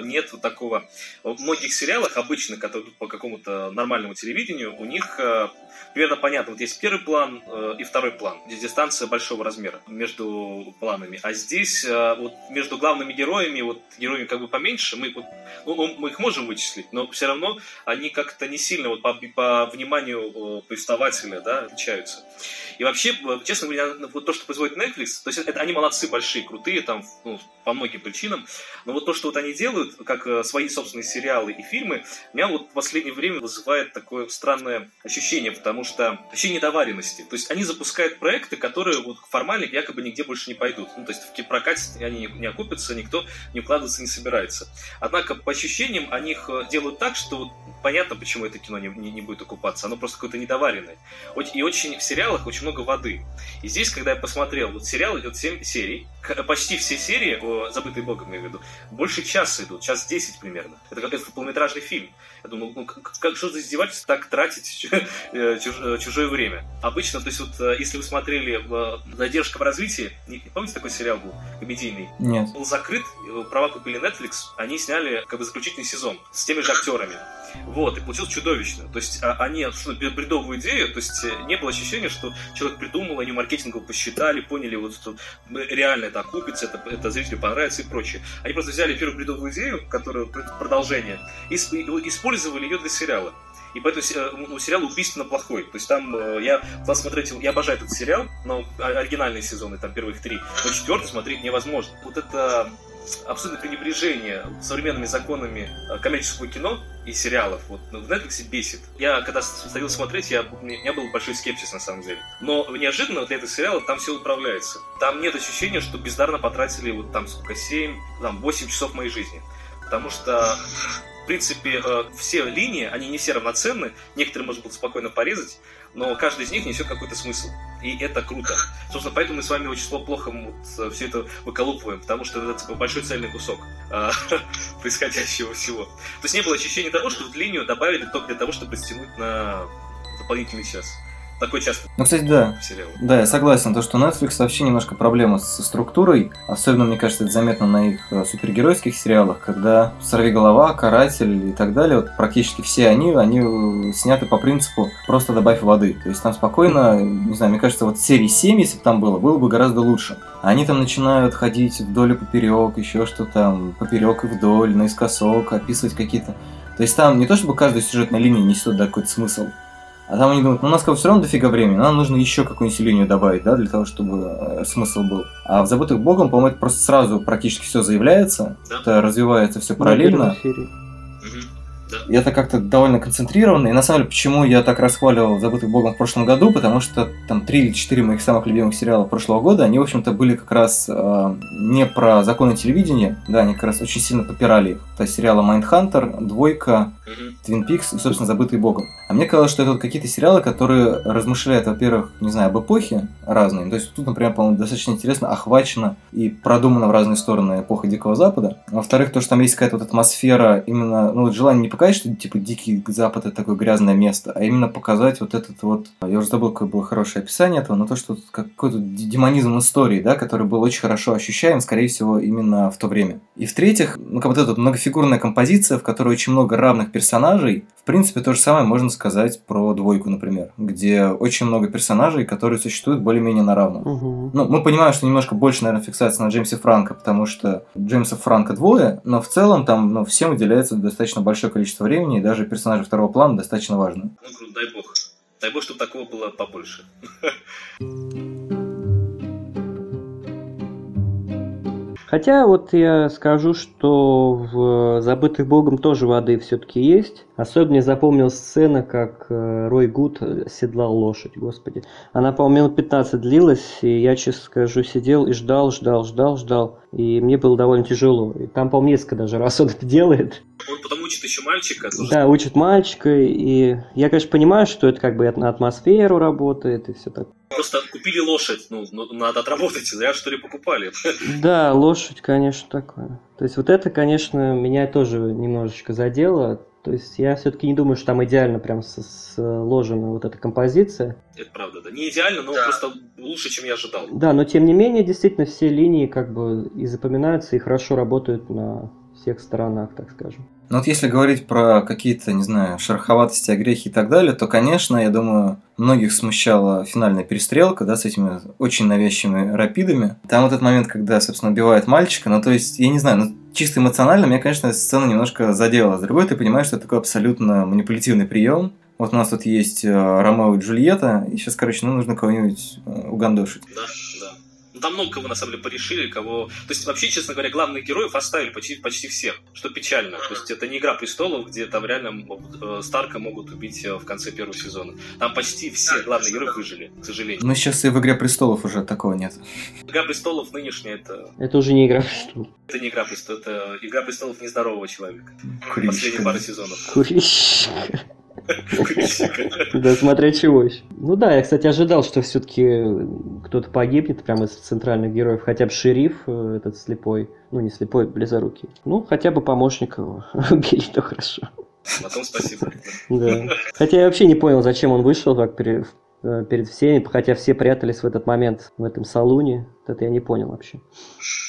[SPEAKER 1] нет вот такого... В многих сериалах обычно, которые идут по какому-то нормальному телевидению, у них э, примерно понятно. Вот есть первый план э, и второй план. Здесь дистанция большого размера между планами. А здесь вот между главными героями, вот героями как бы поменьше, мы, вот, ну, мы их можем вычислить, но все равно они как-то не сильно вот по, по вниманию э, повествователя да, отличаются. И вообще, э, честно говоря, вот то, что производит Netflix, то есть это они молодцы, большие, крутые, там, ну, по многим причинам, но вот то, что вот они делают, как э, свои собственные сериалы и фильмы, меня вот в последнее время вызывает такое странное ощущение, потому что ощущение недоваренности. То есть они запускают проекты, которые вот формально якобы нигде больше не пойдут. Ну, то есть в прокате они не окупятся, никто не укладываться не собирается. Однако, по ощущениям, они их делают так, что вот понятно, почему это кино не, не, не будет окупаться. Оно просто какое-то недоваренное. И очень в сериалах очень много воды. И здесь, когда я посмотрел, вот сериал идет 7 серий, почти все серии, о, забытые богом, имею в виду, больше часа идут, час 10 примерно. Это как это полнометражный фильм. Я думаю, ну как, как что за издевательство так тратить чуж, чужое время? Обычно, то есть вот если вы смотрели «Задержка в развитии», не, помните такой сериал был, комедийный?
[SPEAKER 3] Нет.
[SPEAKER 1] Был закрыт, права купили Netflix, они сняли как бы заключительный сезон с теми же актерами. Вот, и получилось чудовищно. То есть а, они абсолютно бредовую идею, то есть не было ощущения, что человек придумал, они маркетингово посчитали, поняли, вот что реально это окупится, это, это зрителю понравится и прочее. Они просто взяли первую бредовую идею, которая продолжение, и использовали ее для сериала. И поэтому ну, сериал убийственно плохой. То есть там э, я стал смотреть, я обожаю этот сериал, но оригинальные сезоны, там первых три, но четвертый смотреть невозможно. Вот это абсолютное пренебрежение современными законами э, коммерческого кино и сериалов вот ну, в Netflix бесит. Я когда стал смотреть, я, у меня был большой скепсис на самом деле. Но неожиданно для этого сериала там все управляется. Там нет ощущения, что бездарно потратили вот там сколько, 7, там 8 часов моей жизни. Потому что в принципе, э, все линии, они не все равноценны, некоторые можно было спокойно порезать, но каждый из них несет какой-то смысл. И это круто. Собственно, поэтому мы с вами очень плохо вот э, все это выколупываем, потому что это типа, большой цельный кусок э, происходящего всего. То есть не было ощущения того, что в линию добавили только для того, чтобы растянуть на дополнительный час. Такой часто.
[SPEAKER 3] Ну, кстати, да. Да, я согласен. То, что Netflix вообще немножко проблема со структурой. Особенно, мне кажется, это заметно на их э, супергеройских сериалах, когда «Сорви голова», «Каратель» и так далее, вот практически все они, они э, сняты по принципу «просто добавь воды». То есть там спокойно, не знаю, мне кажется, вот серии 7, если бы там было, было бы гораздо лучше. Они там начинают ходить вдоль и поперек, еще что там, поперек и вдоль, наискосок, описывать какие-то... То есть там не то, чтобы каждая сюжетная линия несет да, какой-то смысл, а там они думают, ну у нас как бы все равно дофига времени, нам нужно еще какую-нибудь линию добавить, да, для того, чтобы э, смысл был. А в «Забытых Богом», по-моему, это просто сразу практически все заявляется, да. это развивается все параллельно. И это как-то довольно концентрированно. И на самом деле, почему я так расхваливал «Забытых Богом» в прошлом году, потому что там три или четыре моих самых любимых сериала прошлого года, они, в общем-то, были как раз э, не про законы телевидения, да, они как раз очень сильно попирали их. Это сериалы «Майндхантер», «Двойка», «Твин Пикс» и, собственно, «Забытый Богом». А мне казалось, что это вот какие-то сериалы, которые размышляют, во-первых, не знаю, об эпохе разные. То есть тут, например, по-моему, достаточно интересно охвачено и продумано в разные стороны эпоха Дикого Запада. Во-вторых, то, что там есть какая-то вот атмосфера именно, ну, вот желание не показать, что типа Дикий Запад это такое грязное место, а именно показать вот этот вот, я уже забыл, какое было хорошее описание этого, но то, что какой-то демонизм истории, да, который был очень хорошо ощущаем, скорее всего, именно в то время. И в-третьих, ну, как вот эта многофигурная композиция, в которой очень много равных персонажей, в принципе, то же самое можно сказать про двойку, например, где очень много персонажей, которые существуют более-менее на равных. Угу. Ну, мы понимаем, что немножко больше, наверное, фиксация на Джеймсе Франко, потому что Джеймса Франка двое, но в целом там ну, всем выделяется достаточно большое количество времени, и даже персонажи второго плана достаточно важны.
[SPEAKER 1] Ну, дай бог. Дай бог, чтобы такого было побольше.
[SPEAKER 2] Хотя вот я скажу, что в «Забытых Богом» тоже воды все-таки есть. Особенно я запомнил сцена, как э, Рой Гуд седлал лошадь, господи. Она, по-моему, минут 15 длилась, и я, честно скажу, сидел и ждал, ждал, ждал, ждал. И мне было довольно тяжело. И там, по-моему, несколько даже раз он это делает.
[SPEAKER 1] Он потом учит еще мальчика.
[SPEAKER 2] Тоже. Да, учит мальчика. И я, конечно, понимаю, что это как бы на атмосферу работает и все такое.
[SPEAKER 1] Просто купили лошадь, ну, ну надо отработать, зря что ли покупали.
[SPEAKER 2] Да, лошадь, конечно, такое. То есть вот это, конечно, меня тоже немножечко задело. То есть я все-таки не думаю, что там идеально прям сложена вот эта композиция.
[SPEAKER 1] Это правда, да. Не идеально, но да. просто лучше, чем я ожидал.
[SPEAKER 2] Да, но тем не менее, действительно, все линии как бы и запоминаются, и хорошо работают на всех сторонах, так скажем.
[SPEAKER 3] Ну вот если говорить про какие-то, не знаю, шероховатости, огрехи и так далее, то, конечно, я думаю, многих смущала финальная перестрелка, да, с этими очень навязчивыми рапидами. Там вот этот момент, когда, собственно, убивает мальчика, ну то есть, я не знаю, ну чисто эмоционально меня, конечно, эта сцена немножко задела. С другой, ты понимаешь, что это такой абсолютно манипулятивный прием. Вот у нас тут есть э, Ромео и Джульетта, и сейчас, короче, ну, нужно кого-нибудь э, угандошить.
[SPEAKER 1] Да, да там много кого на самом деле порешили, кого. То есть, вообще, честно говоря, главных героев оставили почти, почти всех, что печально. То есть это не игра престолов, где там реально могут, э, Старка могут убить э, в конце первого сезона. Там почти все главные герои выжили, к сожалению.
[SPEAKER 3] Ну, сейчас и в игре престолов уже такого нет.
[SPEAKER 1] Игра престолов нынешняя это.
[SPEAKER 2] Это уже не игра престолов.
[SPEAKER 1] Это не игра престолов, это игра престолов нездорового человека. Курильщика. Последние пары сезонов.
[SPEAKER 2] Курильщика. Да, смотря чего еще. Ну да, я, кстати, ожидал, что все-таки кто-то погибнет прямо из центральных героев. Хотя бы шериф э, этот слепой. Ну, не слепой, близорукий. Ну, хотя бы помощник его убили, то хорошо.
[SPEAKER 1] На том спасибо.
[SPEAKER 2] Да. Хотя я вообще не понял, зачем он вышел так э, перед всеми, хотя все прятались в этот момент в этом салуне. Это я не понял вообще.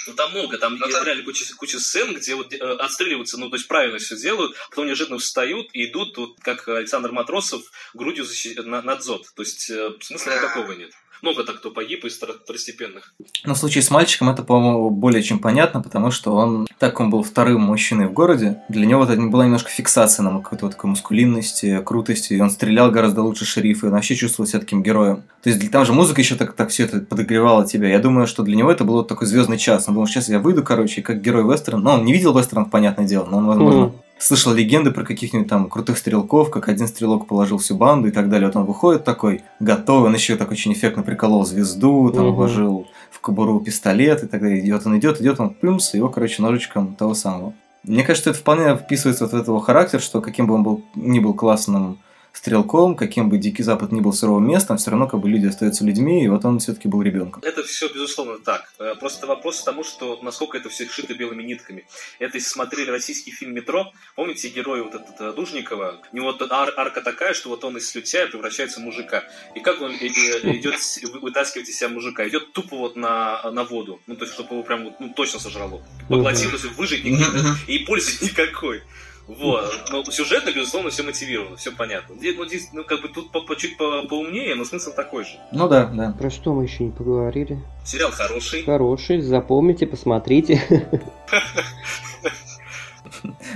[SPEAKER 1] Ну там много, там ну, реально там... куча, куча сцен, где вот э, отстреливаются, ну то есть правильно все делают, потом неожиданно встают и идут, вот как Александр Матросов, грудью защи... на, на дзот. То есть э, смысла никакого нет. Много так кто погиб из втор- второстепенных.
[SPEAKER 3] Но в случае с мальчиком это, по-моему, более чем понятно, потому что он, так как он был вторым мужчиной в городе, для него это была немножко фиксация на какой-то вот такой мускулинности, крутости, и он стрелял гораздо лучше шерифа, и он вообще чувствовал себя таким героем. То есть там же музыка еще так, так все это подогревала тебя. Я думаю, что для него это был вот такой звездный час. Он думал, сейчас я выйду, короче, как герой вестерн. Но он не видел вестернов, понятное дело, но он, возможно,
[SPEAKER 2] Мгм.
[SPEAKER 3] Слышал легенды про каких-нибудь там крутых стрелков, как один стрелок положил всю банду и так далее. Вот он выходит такой, готовый, он еще так очень эффектно приколол звезду, там
[SPEAKER 2] Мгм.
[SPEAKER 3] вложил в кобуру пистолет и так далее. Идет он, идет, идет, он плюмс, и его, короче, ножичком того самого. Мне кажется, это вполне вписывается вот в этого характер, что каким бы он был, ни был классным стрелком, каким бы Дикий Запад ни был суровым местом, все равно как бы люди остаются людьми, и вот он все-таки был ребенком.
[SPEAKER 1] Это все, безусловно, так. Э, Просто вопрос к тому, что насколько это все шито белыми нитками. Это если смотрели российский фильм «Метро», помните герой вот этот э, Дужникова? У него ар- арка такая, что вот он из слютя превращается в мужика. И как он э, идет вытаскивать из себя мужика? Идет тупо вот на, на воду. Ну, то есть, чтобы его прям вот, ну, точно сожрало. Поглотил, то есть выжить никак, и пользы никакой. Вот. Но сюжетно, безусловно, все мотивировано, все понятно. Ну, здесь, ну, как бы тут по, по- чуть по- поумнее, но смысл такой же.
[SPEAKER 3] Ну да, да.
[SPEAKER 2] Про что мы еще не поговорили?
[SPEAKER 1] Сериал хороший.
[SPEAKER 2] Хороший, запомните, посмотрите.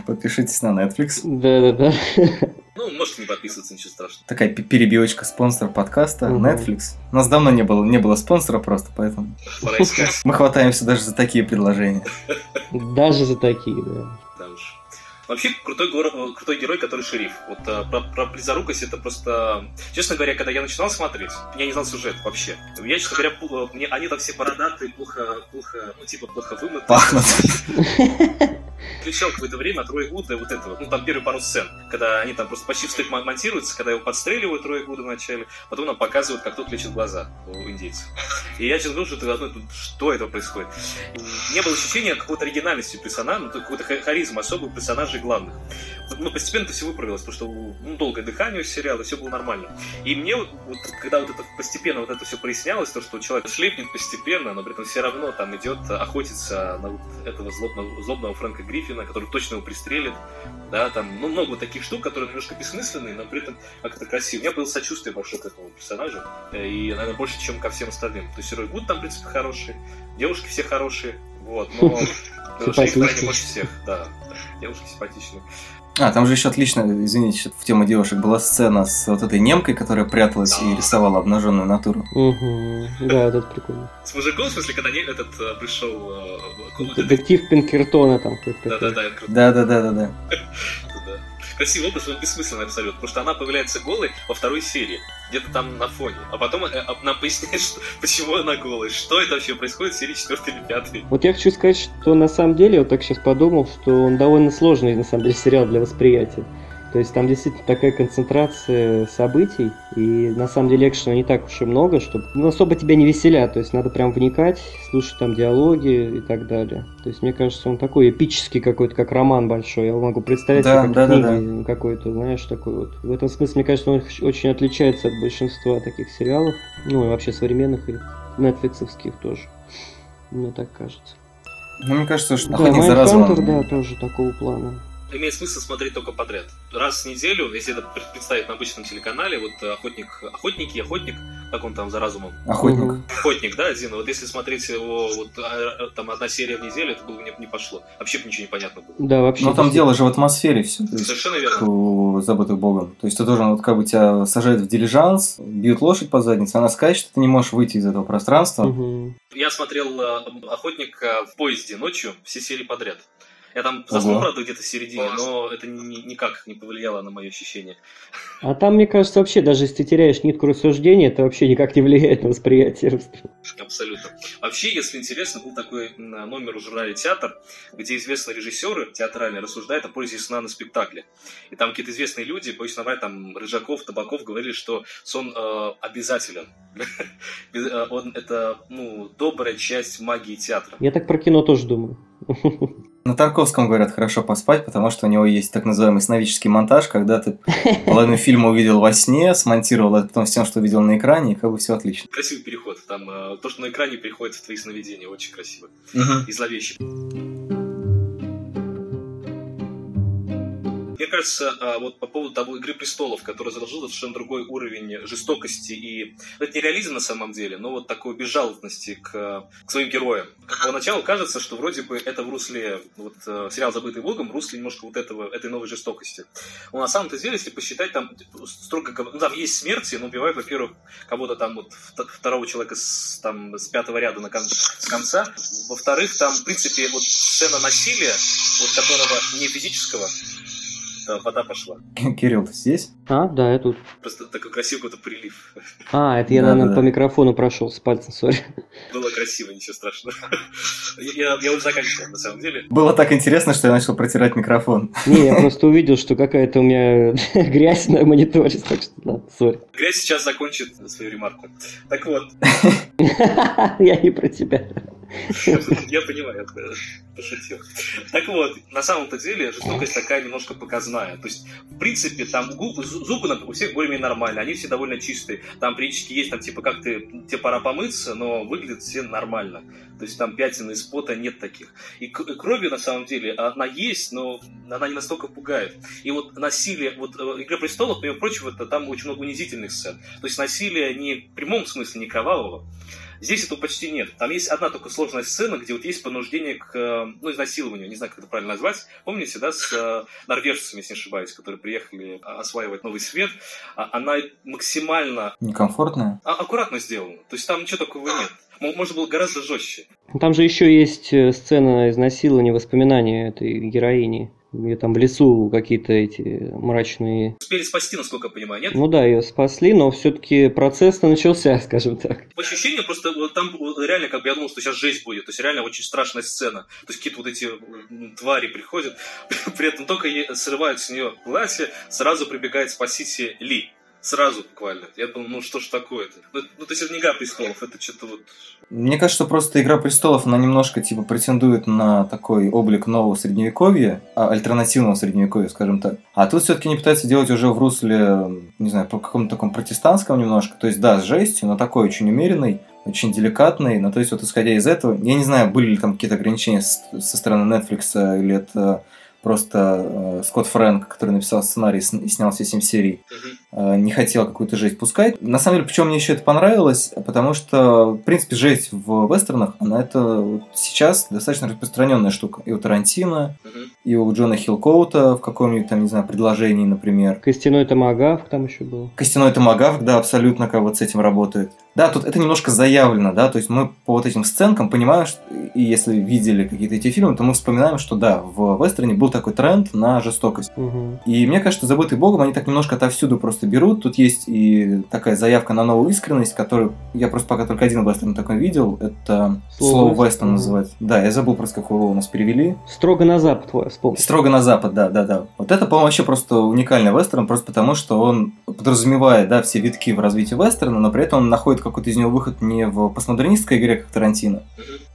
[SPEAKER 3] Подпишитесь на Netflix.
[SPEAKER 2] Да-да-да.
[SPEAKER 1] Ну, можете не подписываться, ничего страшного.
[SPEAKER 3] Такая пе- перебивочка спонсор подкаста
[SPEAKER 2] Мгм.
[SPEAKER 3] Netflix. У нас давно не было, не было спонсора просто, поэтому мы хватаемся даже за такие предложения.
[SPEAKER 2] Даже за такие, да.
[SPEAKER 1] Вообще, крутой, горо- э, крутой герой, который шериф. Вот э, про, про близорукость это просто... Честно говоря, когда я начинал смотреть, я не знал сюжет вообще. Я, честно говоря, пу- э, мне, они там все бородатые, плохо, плохо, ну, типа, плохо вымыты.
[SPEAKER 3] Пахнут.
[SPEAKER 1] Включал какое-то время от Роя Гуда вот этого, ну, там первые пару сцен, когда они там просто почти встык мон- монтируются, когда его подстреливают Роя Гуда вначале, потом нам показывают, как тот лечит глаза у индейцев. И я сейчас говорю, что это тут что это происходит? Не было ощущения какой-то оригинальности персонажа, ну, какой-то ха- харизмы особой у персонажей главных. Ну, постепенно это все выправилось, потому что ну, долгое дыхание у сериала, все было нормально. И мне вот, вот когда вот это постепенно вот это все прояснялось, то, что человек шлепнет постепенно, но при этом все равно там идет охотиться на вот этого злобного, злобного Фрэнка Гриффина, который точно его пристрелит, да, там, ну, много таких штук, которые немножко бессмысленные, но при этом как-то красиво. У меня было сочувствие большое к этому персонажу, э, и, наверное, больше, чем ко всем остальным. То есть Рой Гуд там, в принципе, хороший, девушки все хорошие, вот, но
[SPEAKER 2] Симпатичный.
[SPEAKER 1] больше всех, да, девушки симпатичные.
[SPEAKER 3] А, там же еще отлично, извините, в тему девушек была сцена с вот этой немкой, которая пряталась и рисовала обнаженную натуру.
[SPEAKER 2] Угу. Да, это прикольно.
[SPEAKER 1] С мужиком, в смысле, когда не, этот э, пришел... э, детектив.
[SPEAKER 2] Пинкертона там какой-то.
[SPEAKER 1] Да-да-да,
[SPEAKER 3] Да-да-да-да-да.
[SPEAKER 1] Красивый образ, но бессмысленный абсолютно, потому что она появляется голой во второй серии, где-то там на фоне, а потом э, нам поясняет, что, почему она голая, что это вообще происходит в серии 4 или 5.
[SPEAKER 2] Вот я хочу сказать, что на самом деле, вот так сейчас подумал, что он довольно сложный, на самом деле, сериал для восприятия. То есть там действительно такая концентрация событий, и на самом деле экшена не так уж и много, чтобы ну, особо тебя не веселят, то есть надо прям вникать, слушать там диалоги и так далее. То есть мне кажется, он такой эпический какой-то, как роман большой, я могу представить
[SPEAKER 3] Да,
[SPEAKER 2] себе
[SPEAKER 3] да,
[SPEAKER 2] как
[SPEAKER 3] да,
[SPEAKER 2] книги какой-то, знаешь, такой вот. В этом смысле, мне кажется, он очень отличается от большинства таких сериалов, ну и вообще современных и нетфликсовских тоже. Мне так кажется.
[SPEAKER 3] Ну, мне кажется, что
[SPEAKER 2] Да,
[SPEAKER 3] охотник за разумом.
[SPEAKER 2] Да, тоже такого плана.
[SPEAKER 1] Имеет смысл смотреть только подряд. Раз в неделю, если это пред- представить на обычном телеканале, вот э, охотник, охотник и охотник, как он там за разумом,
[SPEAKER 3] Охотник.
[SPEAKER 1] Охотник, да, один, вот если смотреть его, вот а, а, там одна серия в неделю, это было бы не, не пошло. Вообще бы ничего не понятно было.
[SPEAKER 2] Да, вообще.
[SPEAKER 3] Но там дело же в атмосфере все.
[SPEAKER 1] Совершенно верно.
[SPEAKER 3] забытых богом. То есть ты должен, вот как бы тебя сажают в дилижанс, бьют лошадь по заднице, она скачет, ты не можешь выйти из этого пространства.
[SPEAKER 2] Мгм.
[SPEAKER 1] Я смотрел э, «Охотника» в поезде ночью, все серии подряд. Я там заснул, правда, где-то в середине, но это ни- ни- никак не повлияло на мои ощущения.
[SPEAKER 2] А там, мне кажется, вообще, даже если ты теряешь нитку рассуждения, это вообще никак не влияет на восприятие.
[SPEAKER 1] Абсолютно. Вообще, если интересно, был такой номер в журнале «Театр», где известные режиссеры театральные рассуждают о пользе сна на спектакле. И там какие-то известные люди, боюсь наврать, там Рыжаков, Табаков говорили, что сон э, обязателен. Э, Он это, ну, добрая часть магии театра.
[SPEAKER 2] Я так про кино тоже думаю.
[SPEAKER 3] На Тарковском говорят хорошо поспать, потому что у него есть так называемый сновидческий монтаж, когда ты половину фильма увидел во сне, смонтировал это потом с тем, что увидел на экране, и как бы все отлично.
[SPEAKER 1] Красивый переход. Там э, то, что на экране приходит в твои сновидения, очень красиво. И зловеще. Мне кажется, а, вот по поводу того «Игры престолов», которая заложила совершенно другой уровень жестокости и... ну, Это не реализм на самом деле, но вот такой безжалостности к, к своим героям. Поначалу кажется, что вроде бы это в русле, вот э, сериал «Забытый Богом», в русле немножко вот этого, этой новой жестокости. Но на самом-то деле, если посчитать, там строго ну, там есть смерти, но убивают, во-первых, кого-то там вот вт- второго человека с, там, с пятого ряда на кон- с конца. Во-вторых, там, в принципе, вот сцена насилия, вот которого не физического, да, вода пошла.
[SPEAKER 3] Кирилл, ты здесь?
[SPEAKER 2] А, да, я тут.
[SPEAKER 1] Просто такой красивый какой-то прилив.
[SPEAKER 2] А, это я,
[SPEAKER 3] Да,
[SPEAKER 2] наверное,
[SPEAKER 3] да,
[SPEAKER 2] по микрофону прошел с пальцем, сори.
[SPEAKER 1] Было красиво, ничего страшного. Я, я уже заканчивал, на самом деле.
[SPEAKER 3] Было так интересно, что я начал протирать микрофон.
[SPEAKER 2] Не, я просто увидел, что какая-то у меня грязь на мониторе, так что, да, сори.
[SPEAKER 1] Грязь сейчас закончит свою ремарку. Так вот,
[SPEAKER 2] Я не про тебя.
[SPEAKER 1] я понимаю, я пошутил. Так вот, на самом-то деле жестокость такая немножко показная. То есть, в принципе, там зубы у всех более-менее нормальные, они все довольно чистые. Там периодически есть, там, типа, как ты, тебе пора помыться, но выглядят все нормально. То есть, там пятен из пота нет таких. И крови, на самом деле, она есть, но она не настолько пугает. И вот насилие, вот э, «Игра престолов», помимо прочего, там очень много унизительных сцен. То есть, насилие не в прямом смысле, не кровавого, Здесь этого почти нет. Там есть одна только сложная сцена, где вот есть понуждение к э, ну, изнасилованию, не знаю, как это правильно назвать. Помните, да, с э, норвежцами, если не ошибаюсь, которые приехали а, осваивать новый свет. А- Она максимально
[SPEAKER 3] Некомфортно?
[SPEAKER 1] а- аккуратно сделана. То есть там ничего такого нет. Можно было гораздо жестче.
[SPEAKER 2] Там же еще есть э, сцена изнасилования, воспоминания этой героини. Ее там в лесу какие-то эти мрачные...
[SPEAKER 1] Успели спасти, насколько я понимаю, нет?
[SPEAKER 2] Ну да, ее спасли, но все-таки процесс-то начался, скажем так.
[SPEAKER 1] По ощущениям, просто там реально, как бы я думал, что сейчас жесть будет. То есть реально очень страшная сцена. То есть какие-то вот эти твари приходят, при этом только срывают с нее платье, сразу прибегает спасите Ли. Сразу буквально. Я думал, ну что ж такое-то? Ну, ну, то есть это не «Игра престолов», это что-то вот...
[SPEAKER 3] Мне кажется, что просто «Игра престолов», она немножко, типа, претендует на такой облик нового средневековья, а, альтернативного средневековья, скажем так. А тут все-таки не пытается делать уже в русле, не знаю, по какому-то такому протестантскому немножко. То есть, да, с жестью, но такой очень умеренный, очень деликатный. Ну, то есть, вот исходя из этого, я не знаю, были ли там какие-то ограничения со стороны Netflix или это просто э, Скотт Фрэнк, который написал сценарий и сн- и снял все семь серий,
[SPEAKER 1] Мгм.
[SPEAKER 3] Э, не хотел какую-то жесть пускать. На самом деле, почему мне еще это понравилось? Потому что, в принципе, жесть в вестернах, она это вот сейчас достаточно распространенная штука. И у Тарантино,
[SPEAKER 1] Мгм.
[SPEAKER 3] и у Джона Хилкоута в каком-нибудь там, не знаю, предложении, например.
[SPEAKER 2] Костяной томагавк там еще был.
[SPEAKER 3] Костяной томагавк, да, абсолютно как вот с этим работает. Да, тут это немножко заявлено, да, то есть мы по вот этим сценкам понимаем, что, и если видели какие-то эти фильмы, то мы вспоминаем, что да, в вестерне был такой тренд на жестокость.
[SPEAKER 2] Мгм.
[SPEAKER 3] И мне кажется, «Забытый Богом» они так немножко отовсюду просто берут. Тут есть и такая заявка на новую искренность, которую я просто пока только один вестерн такой видел. Это
[SPEAKER 2] Слово
[SPEAKER 3] слово
[SPEAKER 2] вестерн,
[SPEAKER 3] называется. Да, я забыл просто, как его у нас перевели.
[SPEAKER 2] Строго на запад твой, вспомни.
[SPEAKER 3] Строго на запад, да, да, да. Вот это, по-моему, вообще просто уникальный вестерн, просто потому что он подразумевает, да, все витки в развитии вестерна, но при этом он находит какой-то из него выход не в постмодернистской игре, как Тарантино,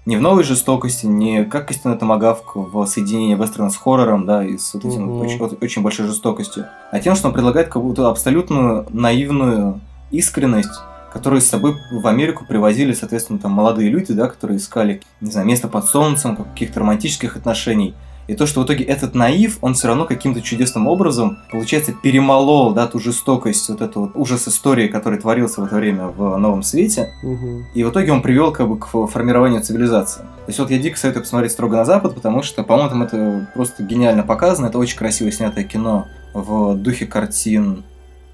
[SPEAKER 3] Не в новой жестокости, не как Костяной Томагавк в соединении вестерна с хоррором, да, и с вот этим
[SPEAKER 2] Мгм.
[SPEAKER 3] очень, очень большой жестокостью, а тем, что он предлагает какую-то абсолютную наивную искренность, которую с собой в Америку привозили, соответственно, там молодые люди, да, которые искали, не знаю, место под солнцем, как- каких-то романтических отношений. И то, что в итоге этот наив, он все равно каким-то чудесным образом, получается, перемолол, да, ту жестокость, вот эту вот ужас истории, который творился в это время в Новом Свете,
[SPEAKER 2] Мгм.
[SPEAKER 3] и в итоге он привел как бы к формированию цивилизации. То есть вот я дико советую посмотреть «Строго на Запад», потому что, по-моему, там это просто гениально показано. Это очень красиво снятое кино в духе картин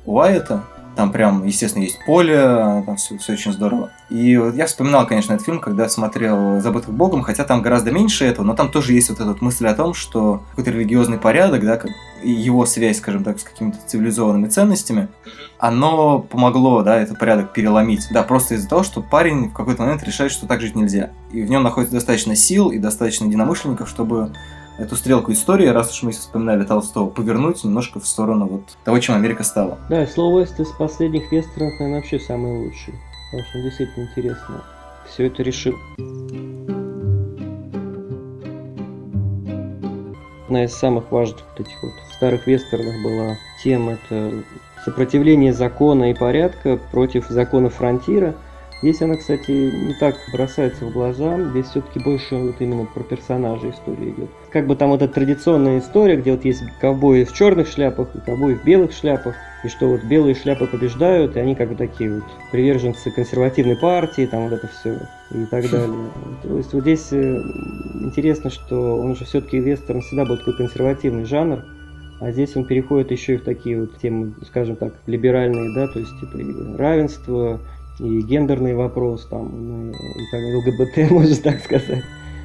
[SPEAKER 3] Уайта. Там прям, естественно, есть поле, там все, очень здорово. И вот я вспоминал, конечно, этот фильм, когда смотрел «Забытых Богом», хотя там гораздо меньше этого, но там тоже есть вот эта вот мысль о том, что какой-то религиозный порядок, да, как его связь, скажем так, с какими-то цивилизованными ценностями, оно помогло, да, этот порядок переломить. Да, просто из-за того, что парень в какой-то момент решает, что так жить нельзя. И в нем находится достаточно сил и достаточно единомышленников, чтобы эту стрелку истории, раз уж мы вспоминали Толстого, повернуть немножко в сторону вот того, чем Америка стала.
[SPEAKER 2] Да, и слово Вест из последних вестернов, наверное, вообще самый лучший. Потому что действительно интересно. Все это решил. Одна из самых важных вот этих вот старых вестернах была тема это сопротивление закона и порядка против закона фронтира. Здесь она, кстати, не так бросается в глаза, здесь все-таки больше вот именно про персонажа история идет. Как бы там вот эта традиционная история, где вот есть ковбои в черных шляпах и ковбои в белых шляпах, и что вот белые шляпы побеждают, и они как бы такие вот приверженцы консервативной партии, там вот это все и так далее. То есть вот здесь э, интересно, что он же все-таки вестерн всегда был такой консервативный жанр, а здесь он переходит еще и в такие вот темы, скажем так, либеральные, да, то есть типа равенство, и гендерный вопрос, там, ну, и так, ЛГБТ, можно так сказать.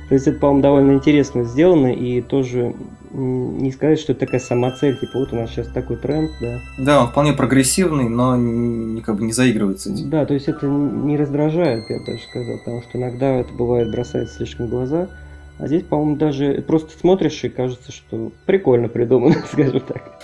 [SPEAKER 2] То есть это, по-моему, довольно интересно сделано, и тоже не сказать, что это такая самоцель, типа вот у нас сейчас такой тренд, да.
[SPEAKER 3] Да, он вполне прогрессивный, но не, как бы не заигрывается этим.
[SPEAKER 2] Да, то есть это не раздражает, я бы даже сказал, потому что иногда это бывает бросается слишком глаза, а здесь, по-моему, даже просто смотришь и кажется, что прикольно придумано, скажем так.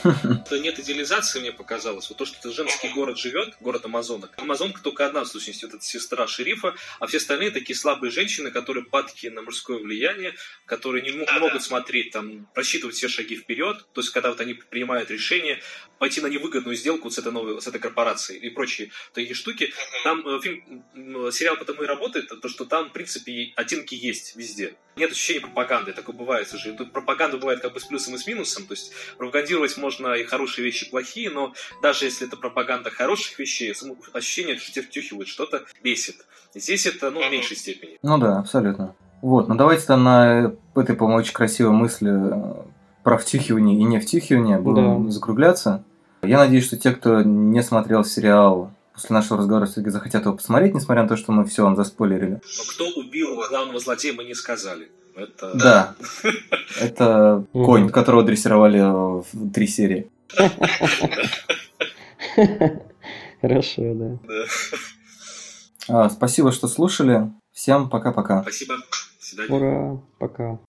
[SPEAKER 1] Нет идеализации, мне показалось. Вот то, что это женский город живет, город Амазонок. Амазонка только одна, в сущности, вот эта сестра шерифа, а все остальные такие слабые женщины, которые падки на мужское влияние, которые не могут смотреть, там, просчитывать все шаги вперед. То есть, когда вот они принимают решение пойти на невыгодную сделку вот с этой новой, с этой корпорацией и прочие такие штуки. Там э, фильм, сериал потому и работает, то, что там, в принципе, оттенки есть везде нет ощущения пропаганды. Такое бывает уже. Тут пропаганда бывает как бы с плюсом и с минусом. То есть пропагандировать можно и хорошие вещи, и плохие, но даже если это пропаганда хороших вещей, ощущение, что тебя втюхивают, что-то бесит. Здесь это, ну, в меньшей степени.
[SPEAKER 3] Ну да, абсолютно. Вот, ну давайте там на этой, по-моему, очень красивой мысли э, про втюхивание и не втюхивание будем да. закругляться. Я надеюсь, что те, кто не смотрел сериал после нашего разговора все-таки захотят его посмотреть, несмотря на то, что мы все вам заспойлерили.
[SPEAKER 1] Но кто убил главного злодея, мы не сказали. Это...
[SPEAKER 3] Да. Это конь, которого дрессировали в три серии.
[SPEAKER 2] Хорошо, да.
[SPEAKER 3] А, спасибо, что слушали. Всем пока-пока.
[SPEAKER 1] Спасибо.
[SPEAKER 2] Ура, пока.